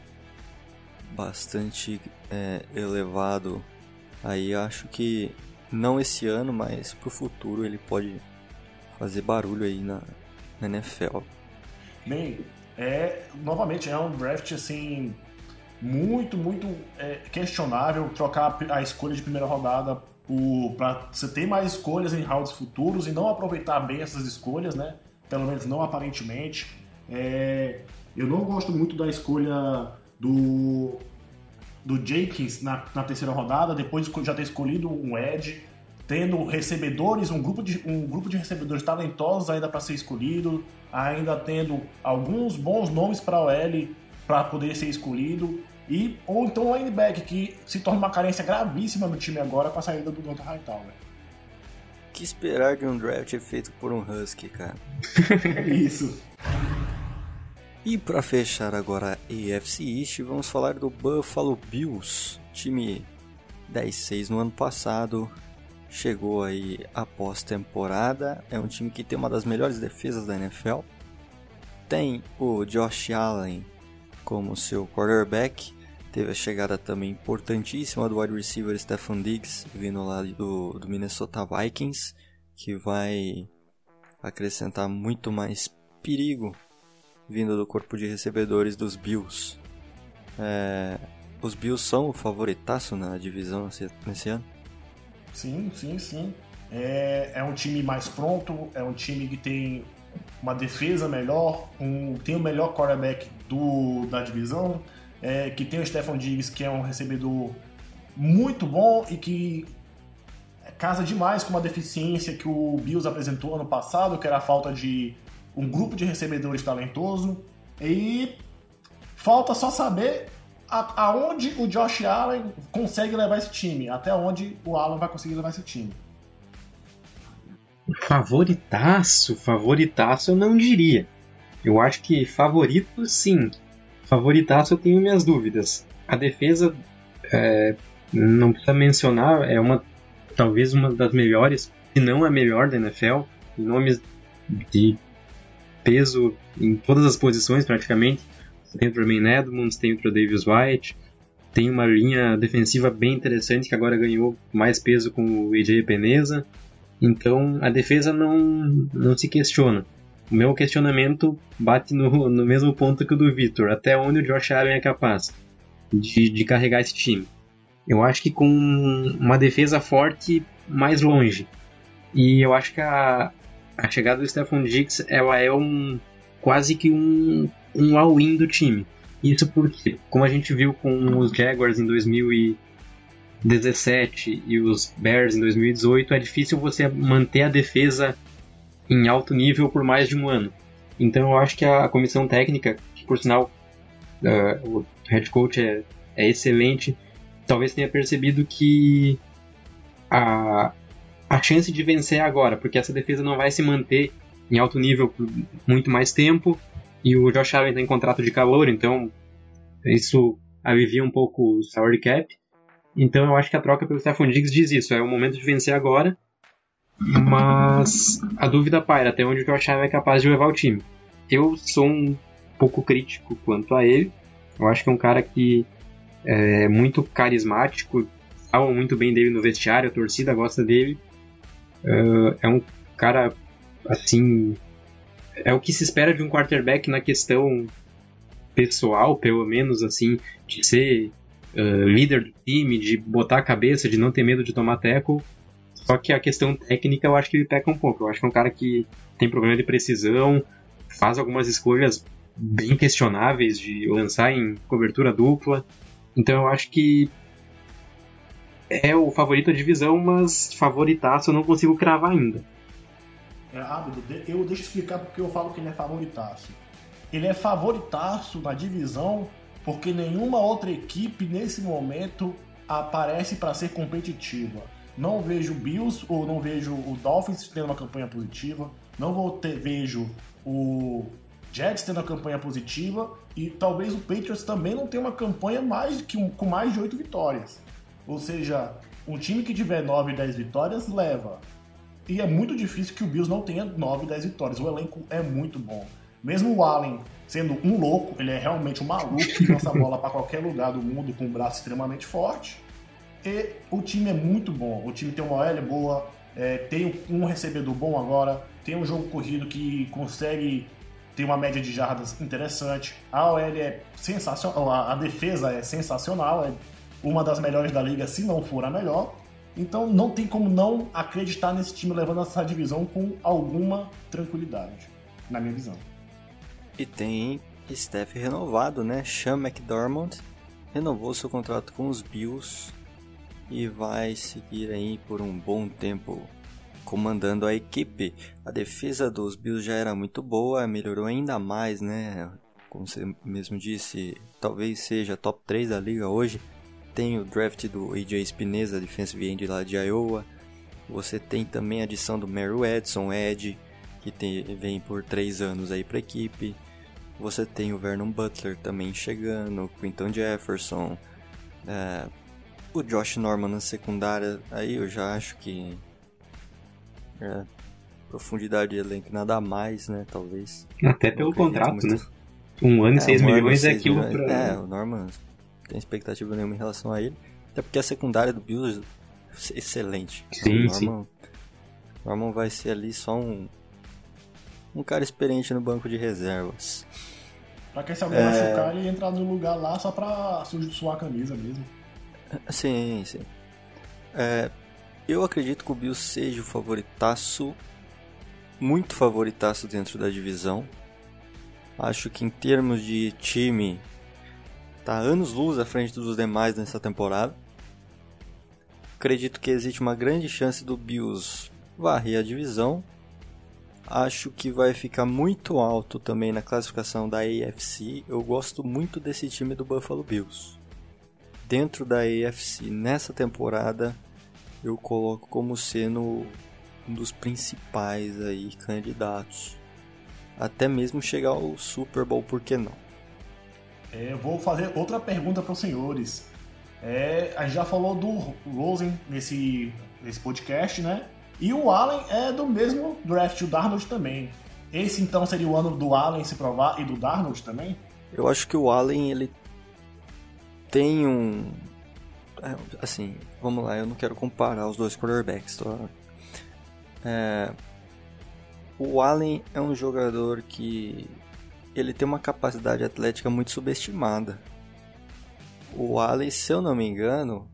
bastante é, elevado. Aí acho que não esse ano, mas pro futuro ele pode fazer barulho aí na, na NFL. Bem, é novamente é um draft assim muito muito é, questionável trocar a escolha de primeira rodada para você ter mais escolhas em rounds futuros e não aproveitar bem essas escolhas, né? Pelo menos não aparentemente. É, eu não gosto muito da escolha do, do Jenkins na, na terceira rodada, depois de já ter escolhido um Ed, tendo recebedores, um grupo de, um grupo de recebedores talentosos ainda para ser escolhido, ainda tendo alguns bons nomes para o L para poder ser escolhido. E, ou então o linebacker, que se torna uma carência gravíssima no time agora com a saída do Donta Hightower que esperar de um draft feito por um Husky, cara? Isso. E para fechar agora a AFC East, vamos falar do Buffalo Bills, time 10-6 no ano passado, chegou aí após temporada, é um time que tem uma das melhores defesas da NFL, tem o Josh Allen como seu quarterback, Teve a chegada também importantíssima do wide receiver Stefan Diggs, vindo lá do, do Minnesota Vikings, que vai acrescentar muito mais perigo vindo do corpo de recebedores dos Bills. É, os Bills são o favoritaço na divisão nesse ano? Sim, sim, sim. É, é um time mais pronto, é um time que tem uma defesa melhor, um, tem o melhor quarterback do, da divisão, é, que tem o Stefan Diggs, que é um recebedor muito bom e que casa demais com uma deficiência que o Bills apresentou ano passado, que era a falta de um grupo de recebedores talentoso. E falta só saber a, aonde o Josh Allen consegue levar esse time, até onde o Allen vai conseguir levar esse time. Favoritaço, favoritaço eu não diria. Eu acho que favorito sim, Favoritaço eu tenho minhas dúvidas. A defesa, é, não precisa mencionar, é uma talvez uma das melhores, se não a melhor da NFL, nomes de peso em todas as posições praticamente. Tem o Tremaine Edmonds, tem o Davis White, tem uma linha defensiva bem interessante que agora ganhou mais peso com o AJ Peneza. Então a defesa não, não se questiona. O meu questionamento bate no, no mesmo ponto que o do Victor. Até onde o Josh Allen é capaz de, de carregar esse time? Eu acho que com uma defesa forte mais longe. E eu acho que a, a chegada do Stephon Diggs ela é um quase que um, um all-in do time. Isso porque, como a gente viu com os Jaguars em 2017 e os Bears em 2018, é difícil você manter a defesa em alto nível por mais de um ano. Então eu acho que a comissão técnica, que por sinal uh, o head coach é, é excelente, talvez tenha percebido que a, a chance de vencer é agora, porque essa defesa não vai se manter em alto nível por muito mais tempo, e o Josh Allen tem contrato de calor, então isso alivia um pouco o salary cap. Então eu acho que a troca pelo Stephon Diggs diz isso, é o momento de vencer agora, mas a dúvida paira até onde o Josh Allen é capaz de levar o time. Eu sou um pouco crítico quanto a ele. Eu acho que é um cara que é muito carismático, falam muito bem dele no vestiário, a torcida gosta dele. Uh, é um cara, assim, é o que se espera de um quarterback na questão pessoal, pelo menos assim, de ser uh, líder do time, de botar a cabeça, de não ter medo de tomar teco. Só que a questão técnica eu acho que ele peca um pouco. Eu acho que é um cara que tem problema de precisão, faz algumas escolhas bem questionáveis de lançar em cobertura dupla. Então eu acho que é o favorito da divisão, mas favoritaço eu não consigo cravar ainda. É, Ábido, eu deixo explicar porque eu falo que ele é favoritaço. Ele é favoritaço na divisão porque nenhuma outra equipe nesse momento aparece para ser competitiva. Não vejo o Bills ou não vejo o Dolphins tendo uma campanha positiva. Não vou ter, vejo o Jets tendo uma campanha positiva e talvez o Patriots também não tenha uma campanha mais que com mais de 8 vitórias. Ou seja, um time que tiver 9, 10 vitórias leva. E é muito difícil que o Bills não tenha 9, 10 vitórias. O elenco é muito bom. Mesmo o Allen sendo um louco, ele é realmente um maluco que lança a bola para qualquer lugar do mundo com um braço extremamente forte. E o time é muito bom. O time tem uma OL boa, é, tem um recebedor bom agora, tem um jogo corrido que consegue ter uma média de jardas interessante. A OL é sensacional, a defesa é sensacional, é uma das melhores da liga, se não for a melhor. Então não tem como não acreditar nesse time levando essa divisão com alguma tranquilidade, na minha visão. E tem staff renovado, né? Sean McDormand renovou seu contrato com os Bills e vai seguir aí por um bom tempo comandando a equipe. A defesa dos Bills já era muito boa, melhorou ainda mais, né? Como você mesmo disse, talvez seja top 3 da liga hoje. Tem o draft do AJ Spineza, defensive end lá de Iowa. Você tem também a adição do Mary Edson, Ed, que tem, vem por 3 anos aí para a equipe. Você tem o Vernon Butler também chegando, Quinton Jefferson, é, o Josh Norman na secundária. Aí eu já acho que é, profundidade de elenco nada mais, né? Talvez. Até pelo contrato, muito... né? Um ano e é, 6 milhões é aquilo pra... É, o Norman tem expectativa nenhuma em relação a ele. Até porque a secundária do Bills é excelente. Sim, o Norman, sim. Norman vai ser ali só um um cara experiente no banco de reservas. Pra que se alguém é... machucar, ele entrar no lugar lá só pra suar a camisa mesmo. Sim, sim. É, eu acredito que o Bills seja o favoritaço, muito favoritaço dentro da divisão. Acho que em termos de time, tá anos luz à frente dos demais nessa temporada. Acredito que existe uma grande chance do Bills varrer a divisão Acho que vai ficar muito alto também na classificação da AFC. Eu gosto muito desse time do Buffalo Bills. Dentro da AFC, nessa temporada, eu coloco como sendo um dos principais aí candidatos. Até mesmo chegar ao Super Bowl, por que não? É, eu vou fazer outra pergunta para os senhores. É, a gente já falou do Rosen nesse, nesse podcast, né? E o Allen é do mesmo draft, o Darnold também. Esse então seria o ano do Allen se provar e do Darnold também? Eu acho que o Allen ele tem um é, assim, vamos lá, eu não quero comparar os dois quarterbacks, tá? É, o Allen é um jogador que ele tem uma capacidade atlética muito subestimada. O Allen, se eu não me engano,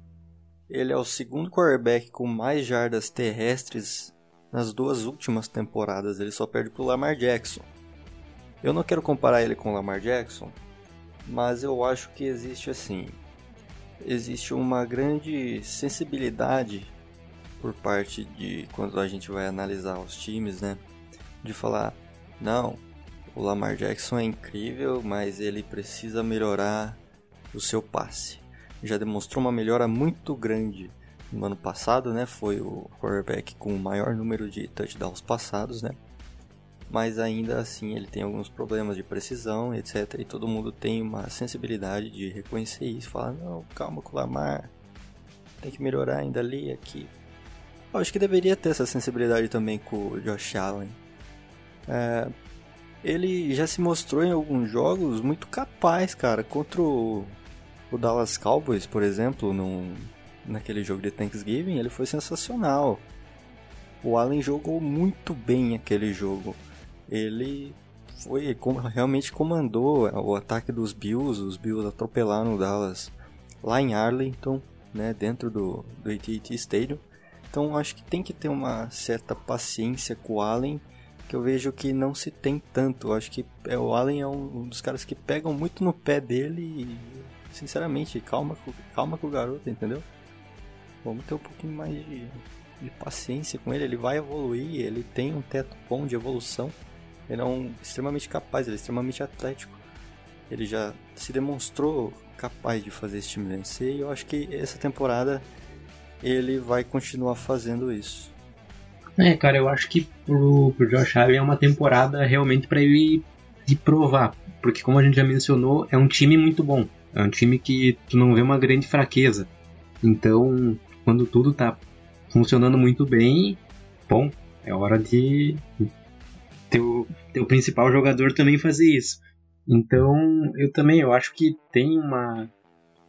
ele é o segundo quarterback com mais jardas terrestres nas duas últimas temporadas. Ele só perde para o Lamar Jackson. Eu não quero comparar ele com o Lamar Jackson, mas eu acho que existe assim, existe uma grande sensibilidade por parte de quando a gente vai analisar os times, né? De falar, não, o Lamar Jackson é incrível, mas ele precisa melhorar o seu passe já demonstrou uma melhora muito grande no ano passado, né? Foi o quarterback com o maior número de touchdowns passados, né? Mas ainda assim ele tem alguns problemas de precisão, etc. E todo mundo tem uma sensibilidade de reconhecer isso, falar não, calma com o Lamar, tem que melhorar ainda ali, aqui. Eu acho que deveria ter essa sensibilidade também com o Josh Allen. É, ele já se mostrou em alguns jogos muito capaz, cara, contra o o Dallas Cowboys, por exemplo, num, naquele jogo de Thanksgiving, ele foi sensacional. O Allen jogou muito bem aquele jogo. Ele foi realmente comandou o ataque dos Bills, os Bills atropelaram o Dallas lá em Arlington, né, dentro do, do AT&T Stadium. Então acho que tem que ter uma certa paciência com o Allen, que eu vejo que não se tem tanto. Acho que é, o Allen é um, um, dos caras que pegam muito no pé dele e, sinceramente, calma, calma com o garoto, entendeu? Vamos ter um pouquinho mais de, de paciência com ele, ele vai evoluir, ele tem um teto bom de evolução. Ele é um extremamente capaz, ele é extremamente atlético. Ele já se demonstrou capaz de fazer esse time vencer e eu acho que essa temporada ele vai continuar fazendo isso. É, cara, eu acho que pro, pro Josh Allen é uma temporada realmente para ele de provar, porque como a gente já mencionou, é um time muito bom. É um time que tu não vê uma grande fraqueza. Então, quando tudo tá funcionando muito bem, bom, é hora de teu, teu principal jogador também fazer isso. Então, eu também, eu acho que tem uma.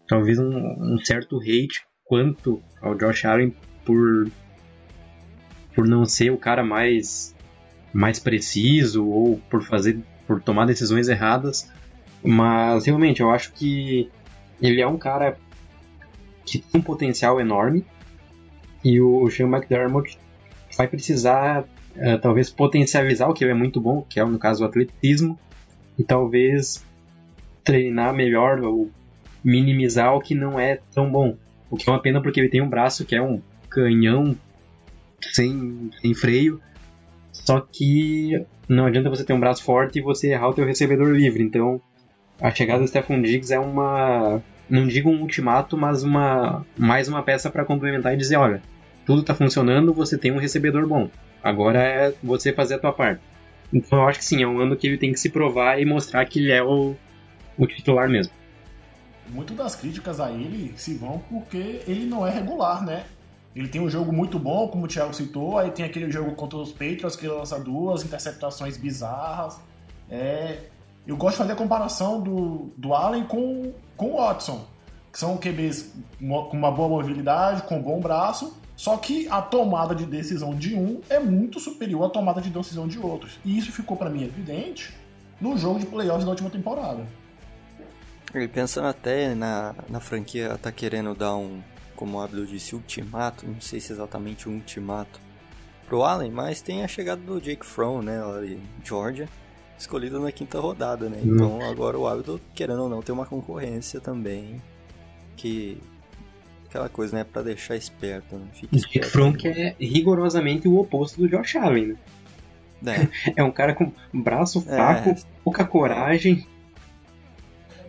Talvez um, um certo hate quanto ao Josh Allen por. por não ser o cara mais. mais preciso ou por fazer. por tomar decisões erradas. Mas, realmente, eu acho que ele é um cara que tem um potencial enorme. E o Sean McDermott vai precisar, uh, talvez, potencializar o que ele é muito bom, que é, no caso, o atletismo e talvez treinar melhor ou minimizar o que não é tão bom. O que é uma pena porque ele tem um braço que é um canhão sem, sem freio. Só que não adianta você ter um braço forte e você errar o teu recebedor livre. Então a chegada do Stephon Diggs é uma. Não digo um ultimato, mas uma mais uma peça para complementar e dizer, olha, tudo está funcionando, você tem um recebedor bom. Agora é você fazer a tua parte. Então eu acho que sim, é um ano que ele tem que se provar e mostrar que ele é o, o titular mesmo. Muito das críticas a ele se vão porque ele não é regular, né? Ele tem um jogo muito bom, como o Thiago citou, aí tem aquele jogo contra os Patriots que lança duas interceptações bizarras. É... Eu gosto de fazer a comparação do, do Allen com, com o Watson, que são QBs com uma boa mobilidade, com um bom braço, só que a tomada de decisão de um é muito superior à tomada de decisão de outros. E isso ficou para mim evidente no jogo de playoffs da última temporada. E pensando até na, na franquia, tá querendo dar um, como o Abdul disse, ultimato, não sei se exatamente um ultimato pro Allen, mas tem a chegada do Jake Fromm, né, lá de Georgia, escolhido na quinta rodada, né? Hum. Então agora o Abdul, querendo ou não, tem uma concorrência também que aquela coisa, né? Pra deixar esperto. Né? Jake Fromm que é rigorosamente o oposto do Josh Allen, né? É. é um cara com braço é. fraco, é. pouca coragem.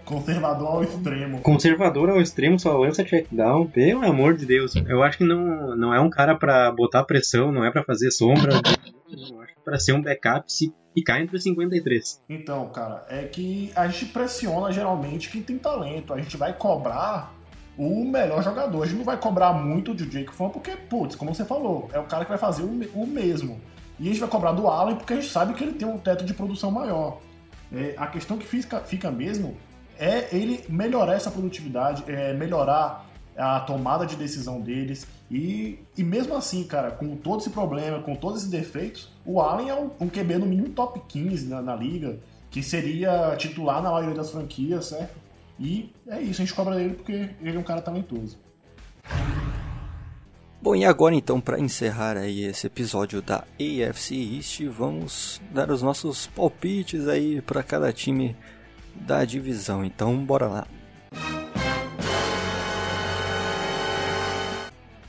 Conservador ao extremo. Conservador ao extremo, só lança checkdown. Pelo amor de Deus. Eu acho que não, não é um cara para botar pressão, não é para fazer sombra. eu acho para ser um backup se ficar entre os 53. Então, cara, é que a gente pressiona geralmente quem tem talento. A gente vai cobrar o melhor jogador. A gente não vai cobrar muito de Jake Fromm porque, putz, como você falou, é o cara que vai fazer o, mesmo. E a gente vai cobrar do Allen porque a gente sabe que ele tem um teto de produção maior. É, a questão que fica, fica mesmo é ele melhorar essa produtividade, é melhorar a tomada de decisão deles. E, e mesmo assim, cara, com todo esse problema, com todos esses defeitos, o Allen é um, um QB no mínimo top 15 na, na liga, que seria titular na maioria das franquias, certo? E é isso, a gente cobra dele porque ele é um cara talentoso. Bom, e agora então, para encerrar aí esse episódio da AFC East, vamos dar os nossos palpites aí para cada time da divisão. Então, bora lá.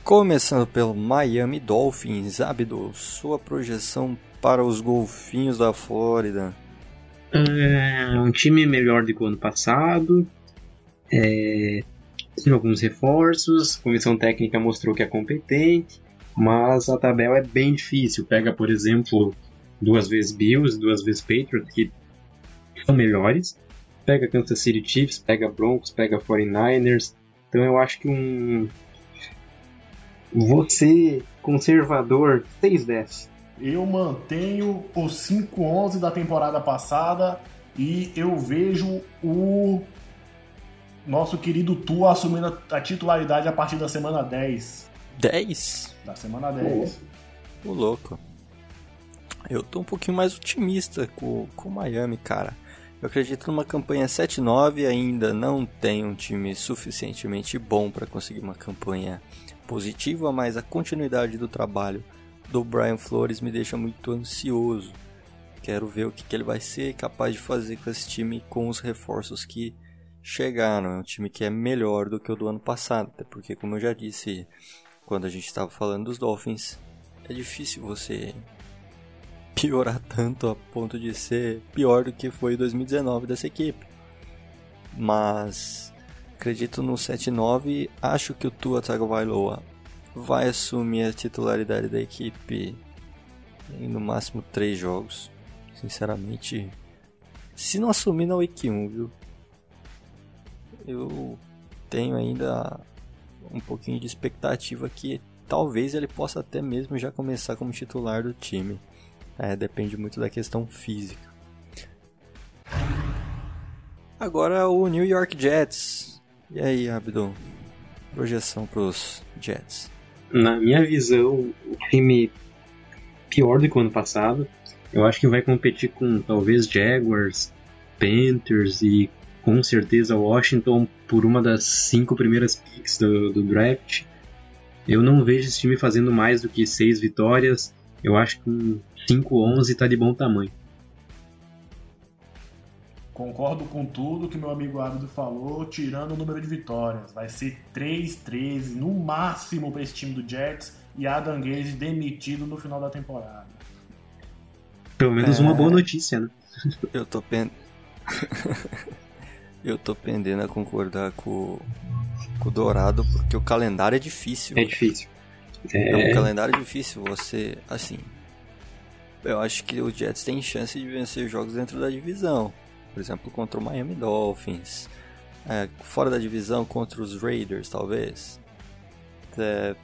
Começando pelo Miami Dolphins, Abdo, sua projeção para os golfinhos da Flórida. É um time melhor do que o ano passado, é, tem alguns reforços, a comissão técnica mostrou que é competente, mas a tabela é bem difícil. Pega, por exemplo, duas vezes Bills, duas vezes Patriots, que são melhores. Pega Kansas City Chiefs, pega Broncos, pega 49ers. Então eu acho que um. Você, conservador, 6-10. Eu mantenho o 5-11 da temporada passada e eu vejo o nosso querido Tua assumindo a titularidade a partir da semana 10. 10? Da semana 10. O louco. Eu tô um pouquinho mais otimista com, com o Miami, cara. Eu acredito numa campanha 7-9 ainda não tem um time suficientemente bom para conseguir uma campanha positiva, mas a continuidade do trabalho do Brian Flores me deixa muito ansioso. Quero ver o que, que ele vai ser capaz de fazer com esse time com os reforços que chegaram. É um time que é melhor do que o do ano passado, até porque, como eu já disse quando a gente estava falando dos Dolphins, é difícil você piorar tanto a ponto de ser pior do que foi 2019 dessa equipe. Mas acredito no 7-9, acho que o Tua Tagovailoa vai assumir a titularidade da equipe em no máximo 3 jogos. Sinceramente, se não assumir na Week 1, viu? Eu tenho ainda um pouquinho de expectativa que talvez ele possa até mesmo já começar como titular do time. É, depende muito da questão física. Agora o New York Jets. E aí, Abdul? Projeção para os Jets. Na minha visão, o time pior do que o ano passado. Eu acho que vai competir com talvez Jaguars, Panthers e com certeza Washington por uma das cinco primeiras picks do, do draft. Eu não vejo esse time fazendo mais do que seis vitórias. Eu acho que 5-11 tá de bom tamanho. Concordo com tudo que meu amigo Ábido falou, tirando o número de vitórias. Vai ser 3-13 no máximo para esse time do Jets e Adam Gaze demitido no final da temporada. Pelo menos é... uma boa notícia, né? Eu tô pen... Eu tô pendendo a concordar com, com o Dourado, porque o calendário é difícil. É difícil. É... é um calendário difícil, você, assim, eu acho que o Jets tem chance de vencer jogos dentro da divisão. Por exemplo, contra o Miami Dolphins. É, fora da divisão, contra os Raiders, talvez. É,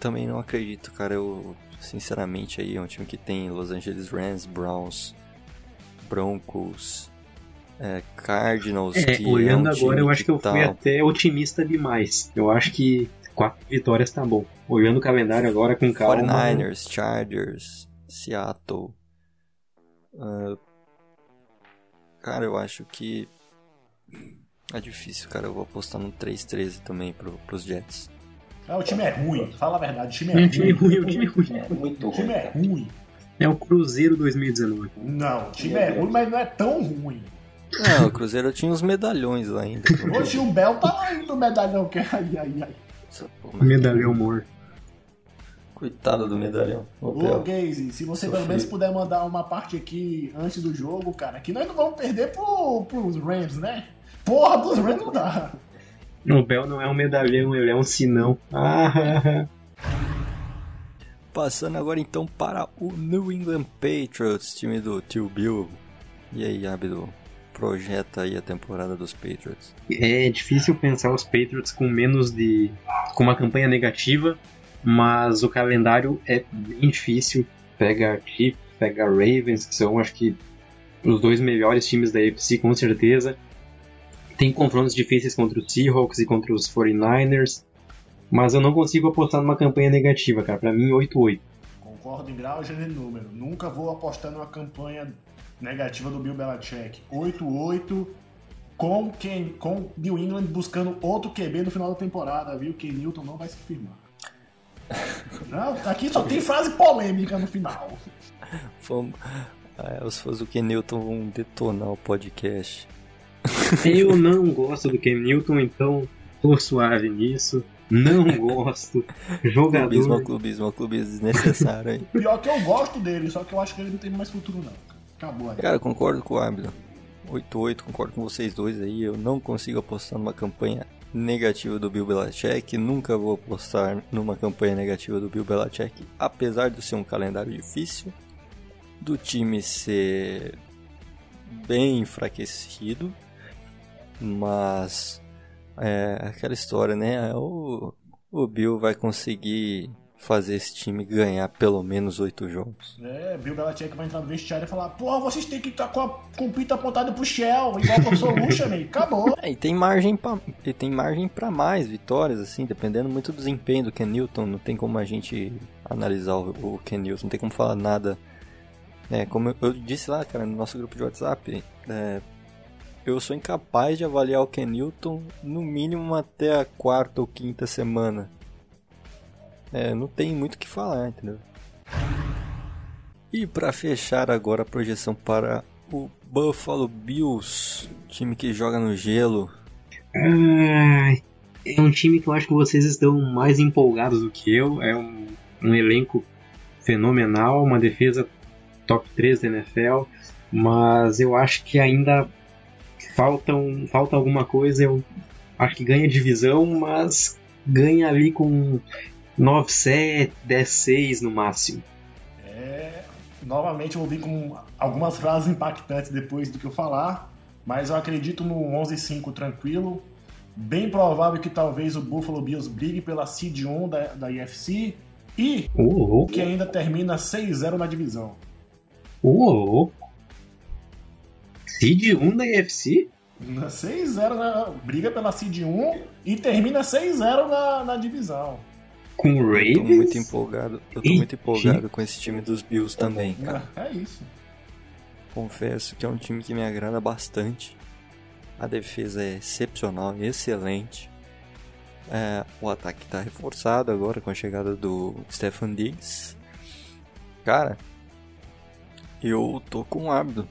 também não acredito, cara. Eu, sinceramente, aí é um time que tem Los Angeles Rams, Browns, Broncos, é, Cardinals. É, que olhando é um agora, eu acho que eu fui até otimista demais. Eu acho que quatro vitórias tá bom. Olhando o calendário agora com calma. 49ers, Chargers, Seattle. Uh, cara, eu acho que é difícil, cara. Eu vou apostar no 3-13 também pro, pros Jets. Ah, o time é ruim, fala a verdade. O time é, é time ruim, o time é ruim. É muito o time é ruim. É o Cruzeiro 2019. Não, o time é ruim, mas não é tão ruim. Não, o Cruzeiro tinha uns medalhões lá ainda. Hoje o Bel tá lá no medalhão que ai, ai, ai. Medalhão morto. Coitado do medalhão. Ô, Gaze, se você pelo menos puder mandar uma parte aqui antes do jogo, cara, que nós não vamos perder pro, pros Rams, né? Porra, dos Rams não dá. O Bel não é um medalhão, ele é um sinão. Ah. Passando agora então para o New England Patriots, time do Tio Bill. E aí, Abdul? Projeta aí a temporada dos Patriots? É difícil pensar os Patriots com menos de. com uma campanha negativa, mas o calendário é bem difícil. Pega Chiefs, pega Ravens, que são acho que os dois melhores times da AFC com certeza. Tem confrontos difíceis contra os Seahawks e contra os 49ers, mas eu não consigo apostar numa campanha negativa, cara. Para mim, 8-8. Concordo em grau, gênero e número. Nunca vou apostar numa campanha negativa do Bill Belichick. 8-8 com, quem, com New England buscando outro QB no final da temporada, viu? Que Newton não vai se firmar. Não, aqui só tem frase polêmica no final. Vamos, é, os fãs do Ken Newton vão detonar o podcast. Eu não gosto do Ken Newton, então tô suave nisso. Não gosto. Jogador. Clubismo, clubismo, clubismo desnecessário aí. Pior que eu gosto dele, só que eu acho que ele não tem mais futuro, não. Acabou aí. Cara, concordo com o Abdo. 8-8, concordo com vocês dois aí. Eu não consigo apostar numa campanha negativa do Bill Belichick. Nunca vou apostar numa campanha negativa do Bill Belichick, apesar de ser um calendário difícil, do time ser bem enfraquecido, mas é aquela história, né? O, o Bill vai conseguir fazer esse time ganhar pelo menos oito jogos. É, Bill Belichick vai entrar no vestiário e falar: Porra, vocês têm que estar com, a, com o pinto apontado pro Shell, igual o professor Lucha, meio. Acabou. É, e tem margem pra, e tem margem para mais vitórias, assim, dependendo muito do desempenho do Ken Newton. Não tem como a gente analisar o, o Ken Newton, não tem como falar nada É, como eu, eu disse lá, cara, no nosso grupo de WhatsApp, é, eu sou incapaz de avaliar o Ken Newton no mínimo até a quarta ou quinta semana. É, não tem muito o que falar, entendeu? E para fechar agora a projeção para o Buffalo Bills, time que joga no gelo. É um time que eu acho que vocês estão mais empolgados do que eu. É um, um elenco fenomenal, uma defesa top 3 da NFL, mas eu acho que ainda falta, um, falta alguma coisa. Eu acho que ganha divisão, mas ganha ali com 9-7, 10-6 no máximo. É, novamente eu vou vir com algumas frases impactantes depois do que eu falar, mas eu acredito no 11-5 tranquilo. Bem provável que talvez o Buffalo Bills brigue pela seed 1 da, da IFC e oh, oh. que ainda termina 6-0 na divisão. Ô, oh, Seed 1 da IFC? 6-0 na briga pela Seed 1 e termina 6-0 na, na divisão. Com o Ravens? Eu tô muito empolgado. Eu tô muito empolgado com esse time dos Bills também, cara. É isso. Confesso que é um time que me agrada bastante. A defesa é excepcional, excelente. É, o ataque está reforçado agora com a chegada do Stefan Diggs. Cara, eu tô com o hábito.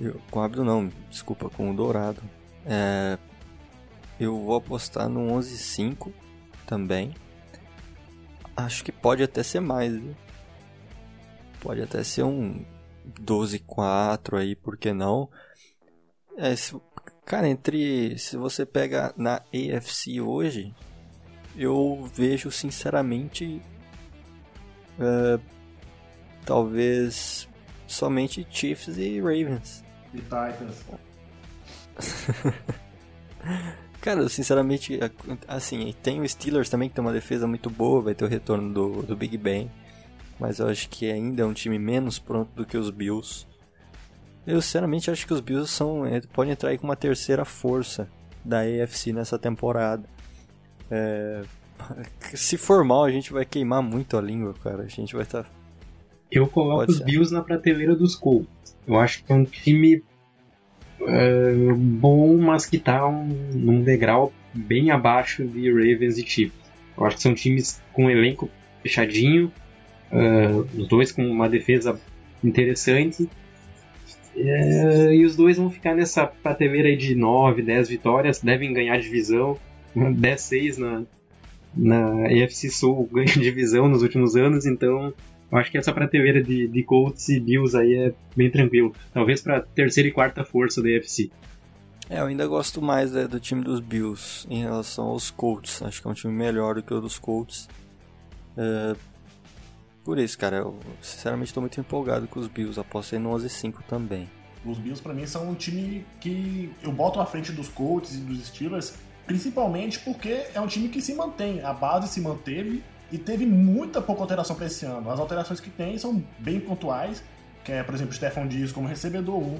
Eu, com o hábito não, desculpa, com o dourado. É, eu vou apostar no 11-5 também. Acho que pode até ser mais, viu? Pode até ser um 12-4 aí, por que não? É, se, cara, entre. Se você pega na AFC hoje, eu vejo sinceramente. É, talvez somente Chiefs e Ravens. E Titans. Cara, sinceramente, assim, tem o Steelers também que tem uma defesa muito boa, vai ter o retorno do, do Big Ben, mas eu acho que ainda é um time menos pronto do que os Bills. Eu sinceramente acho que os Bills são, é, podem entrar aí com uma terceira força da AFC nessa temporada. É, se for mal, a gente vai queimar muito a língua, cara. A gente vai estar. Tá... Eu coloco os Bills na prateleira dos Colts. Eu acho que é um time uh, bom, mas que está um, num degrau bem abaixo de Ravens e Chiefs. Eu acho que são times com um elenco fechadinho, uh, os dois com uma defesa interessante. Uh, e os dois vão ficar nessa prateleira aí de 9, 10 vitórias, devem ganhar divisão, 10-6 na, na AFC Sul ganha divisão nos últimos anos, então eu acho que essa prateleira de, de Colts e Bills aí é bem tranquilo. Talvez para terceira e quarta força da UFC. É, eu ainda gosto mais né, do time dos Bills em relação aos Colts. Acho que é um time melhor do que o dos Colts. É, por isso, cara, eu sinceramente estou muito empolgado com os Bills. Aposto no 11-5 também. Os Bills, para mim, são um time que eu boto à frente dos Colts e dos Steelers, principalmente porque é um time que se mantém. A base se manteve e teve muita pouca alteração para esse ano. As alterações que tem são bem pontuais, que é, por exemplo, Stefan Dias como recebedor 1.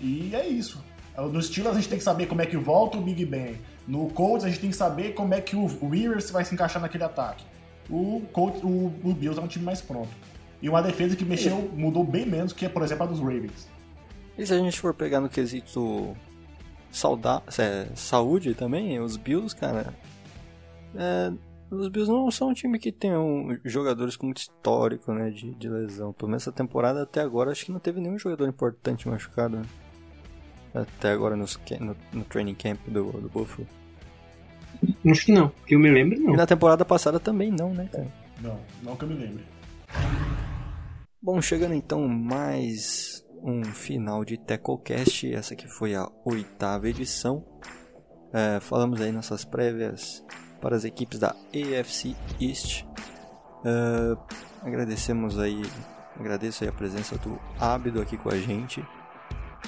E é isso. No Steelers a gente tem que saber como é que volta o Big Ben. No Colts a gente tem que saber como é que o Rivers vai se encaixar naquele ataque. O, Colts, o, o Bills é um time mais pronto. E uma defesa que mexeu, mudou bem menos que, por exemplo, a dos Ravens. E se a gente for pegar no quesito sauda é, saúde também, os Bills, cara, é, os Bills não são um time que tem um, jogadores com muito histórico, né, de, de lesão. Pelo menos essa temporada até agora acho que não teve nenhum jogador importante machucado. Né? Até agora nos, no, no training camp do, do Buffalo. Acho que não, que eu me lembro não. E na temporada passada também não, né, cara? Não, não que eu me lembre. Bom, chegando então mais um final de TecoCast. Essa aqui foi a oitava edição. É, falamos aí nossas prévias para as equipes da AFC East. Uh, agradecemos aí, agradeço aí a presença do Ábido aqui com a gente.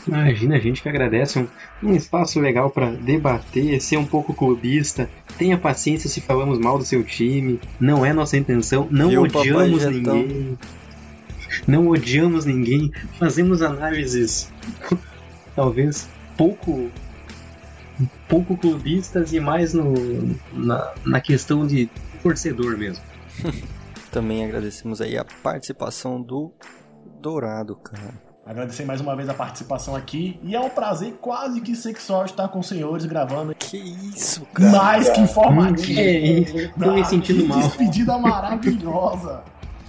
Imagina, a gente que agradece um, um espaço legal para debater, ser um pouco clubista. Tenha paciência se falamos mal do seu time, não é nossa intenção, não odiamos ninguém. Não odiamos ninguém, fazemos análises talvez pouco pouco clubistas e mais no, na, na questão de torcedor mesmo. Também agradecemos aí a participação do dourado, cara. Agradecer mais uma vez a participação aqui. E é um prazer quase que sexual estar com os senhores gravando. Que isso, cara. Mais que informativo. É isso, tô me sentindo que mal. Despedida maravilhosa.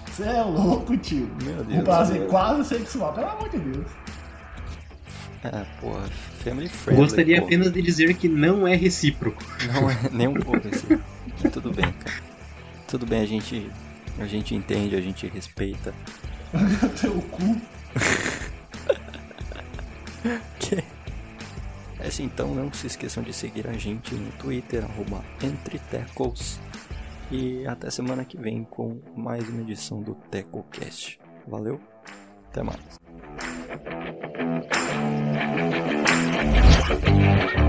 Você é louco, tio. Meu Deus. Um prazer quase sexual, pelo amor de Deus. Ah, porra, family friendly. Gostaria pô. apenas de dizer que não é recíproco. Não é nem um pouco assim. Tudo bem, cara. Tudo bem, a gente, a gente entende, a gente respeita. Teu cu. Que? É assim, então não se esqueçam de seguir a gente no Twitter, arroba EntreTecos. E até semana que vem com mais uma edição do TecoCast. Valeu, até mais. Thank you.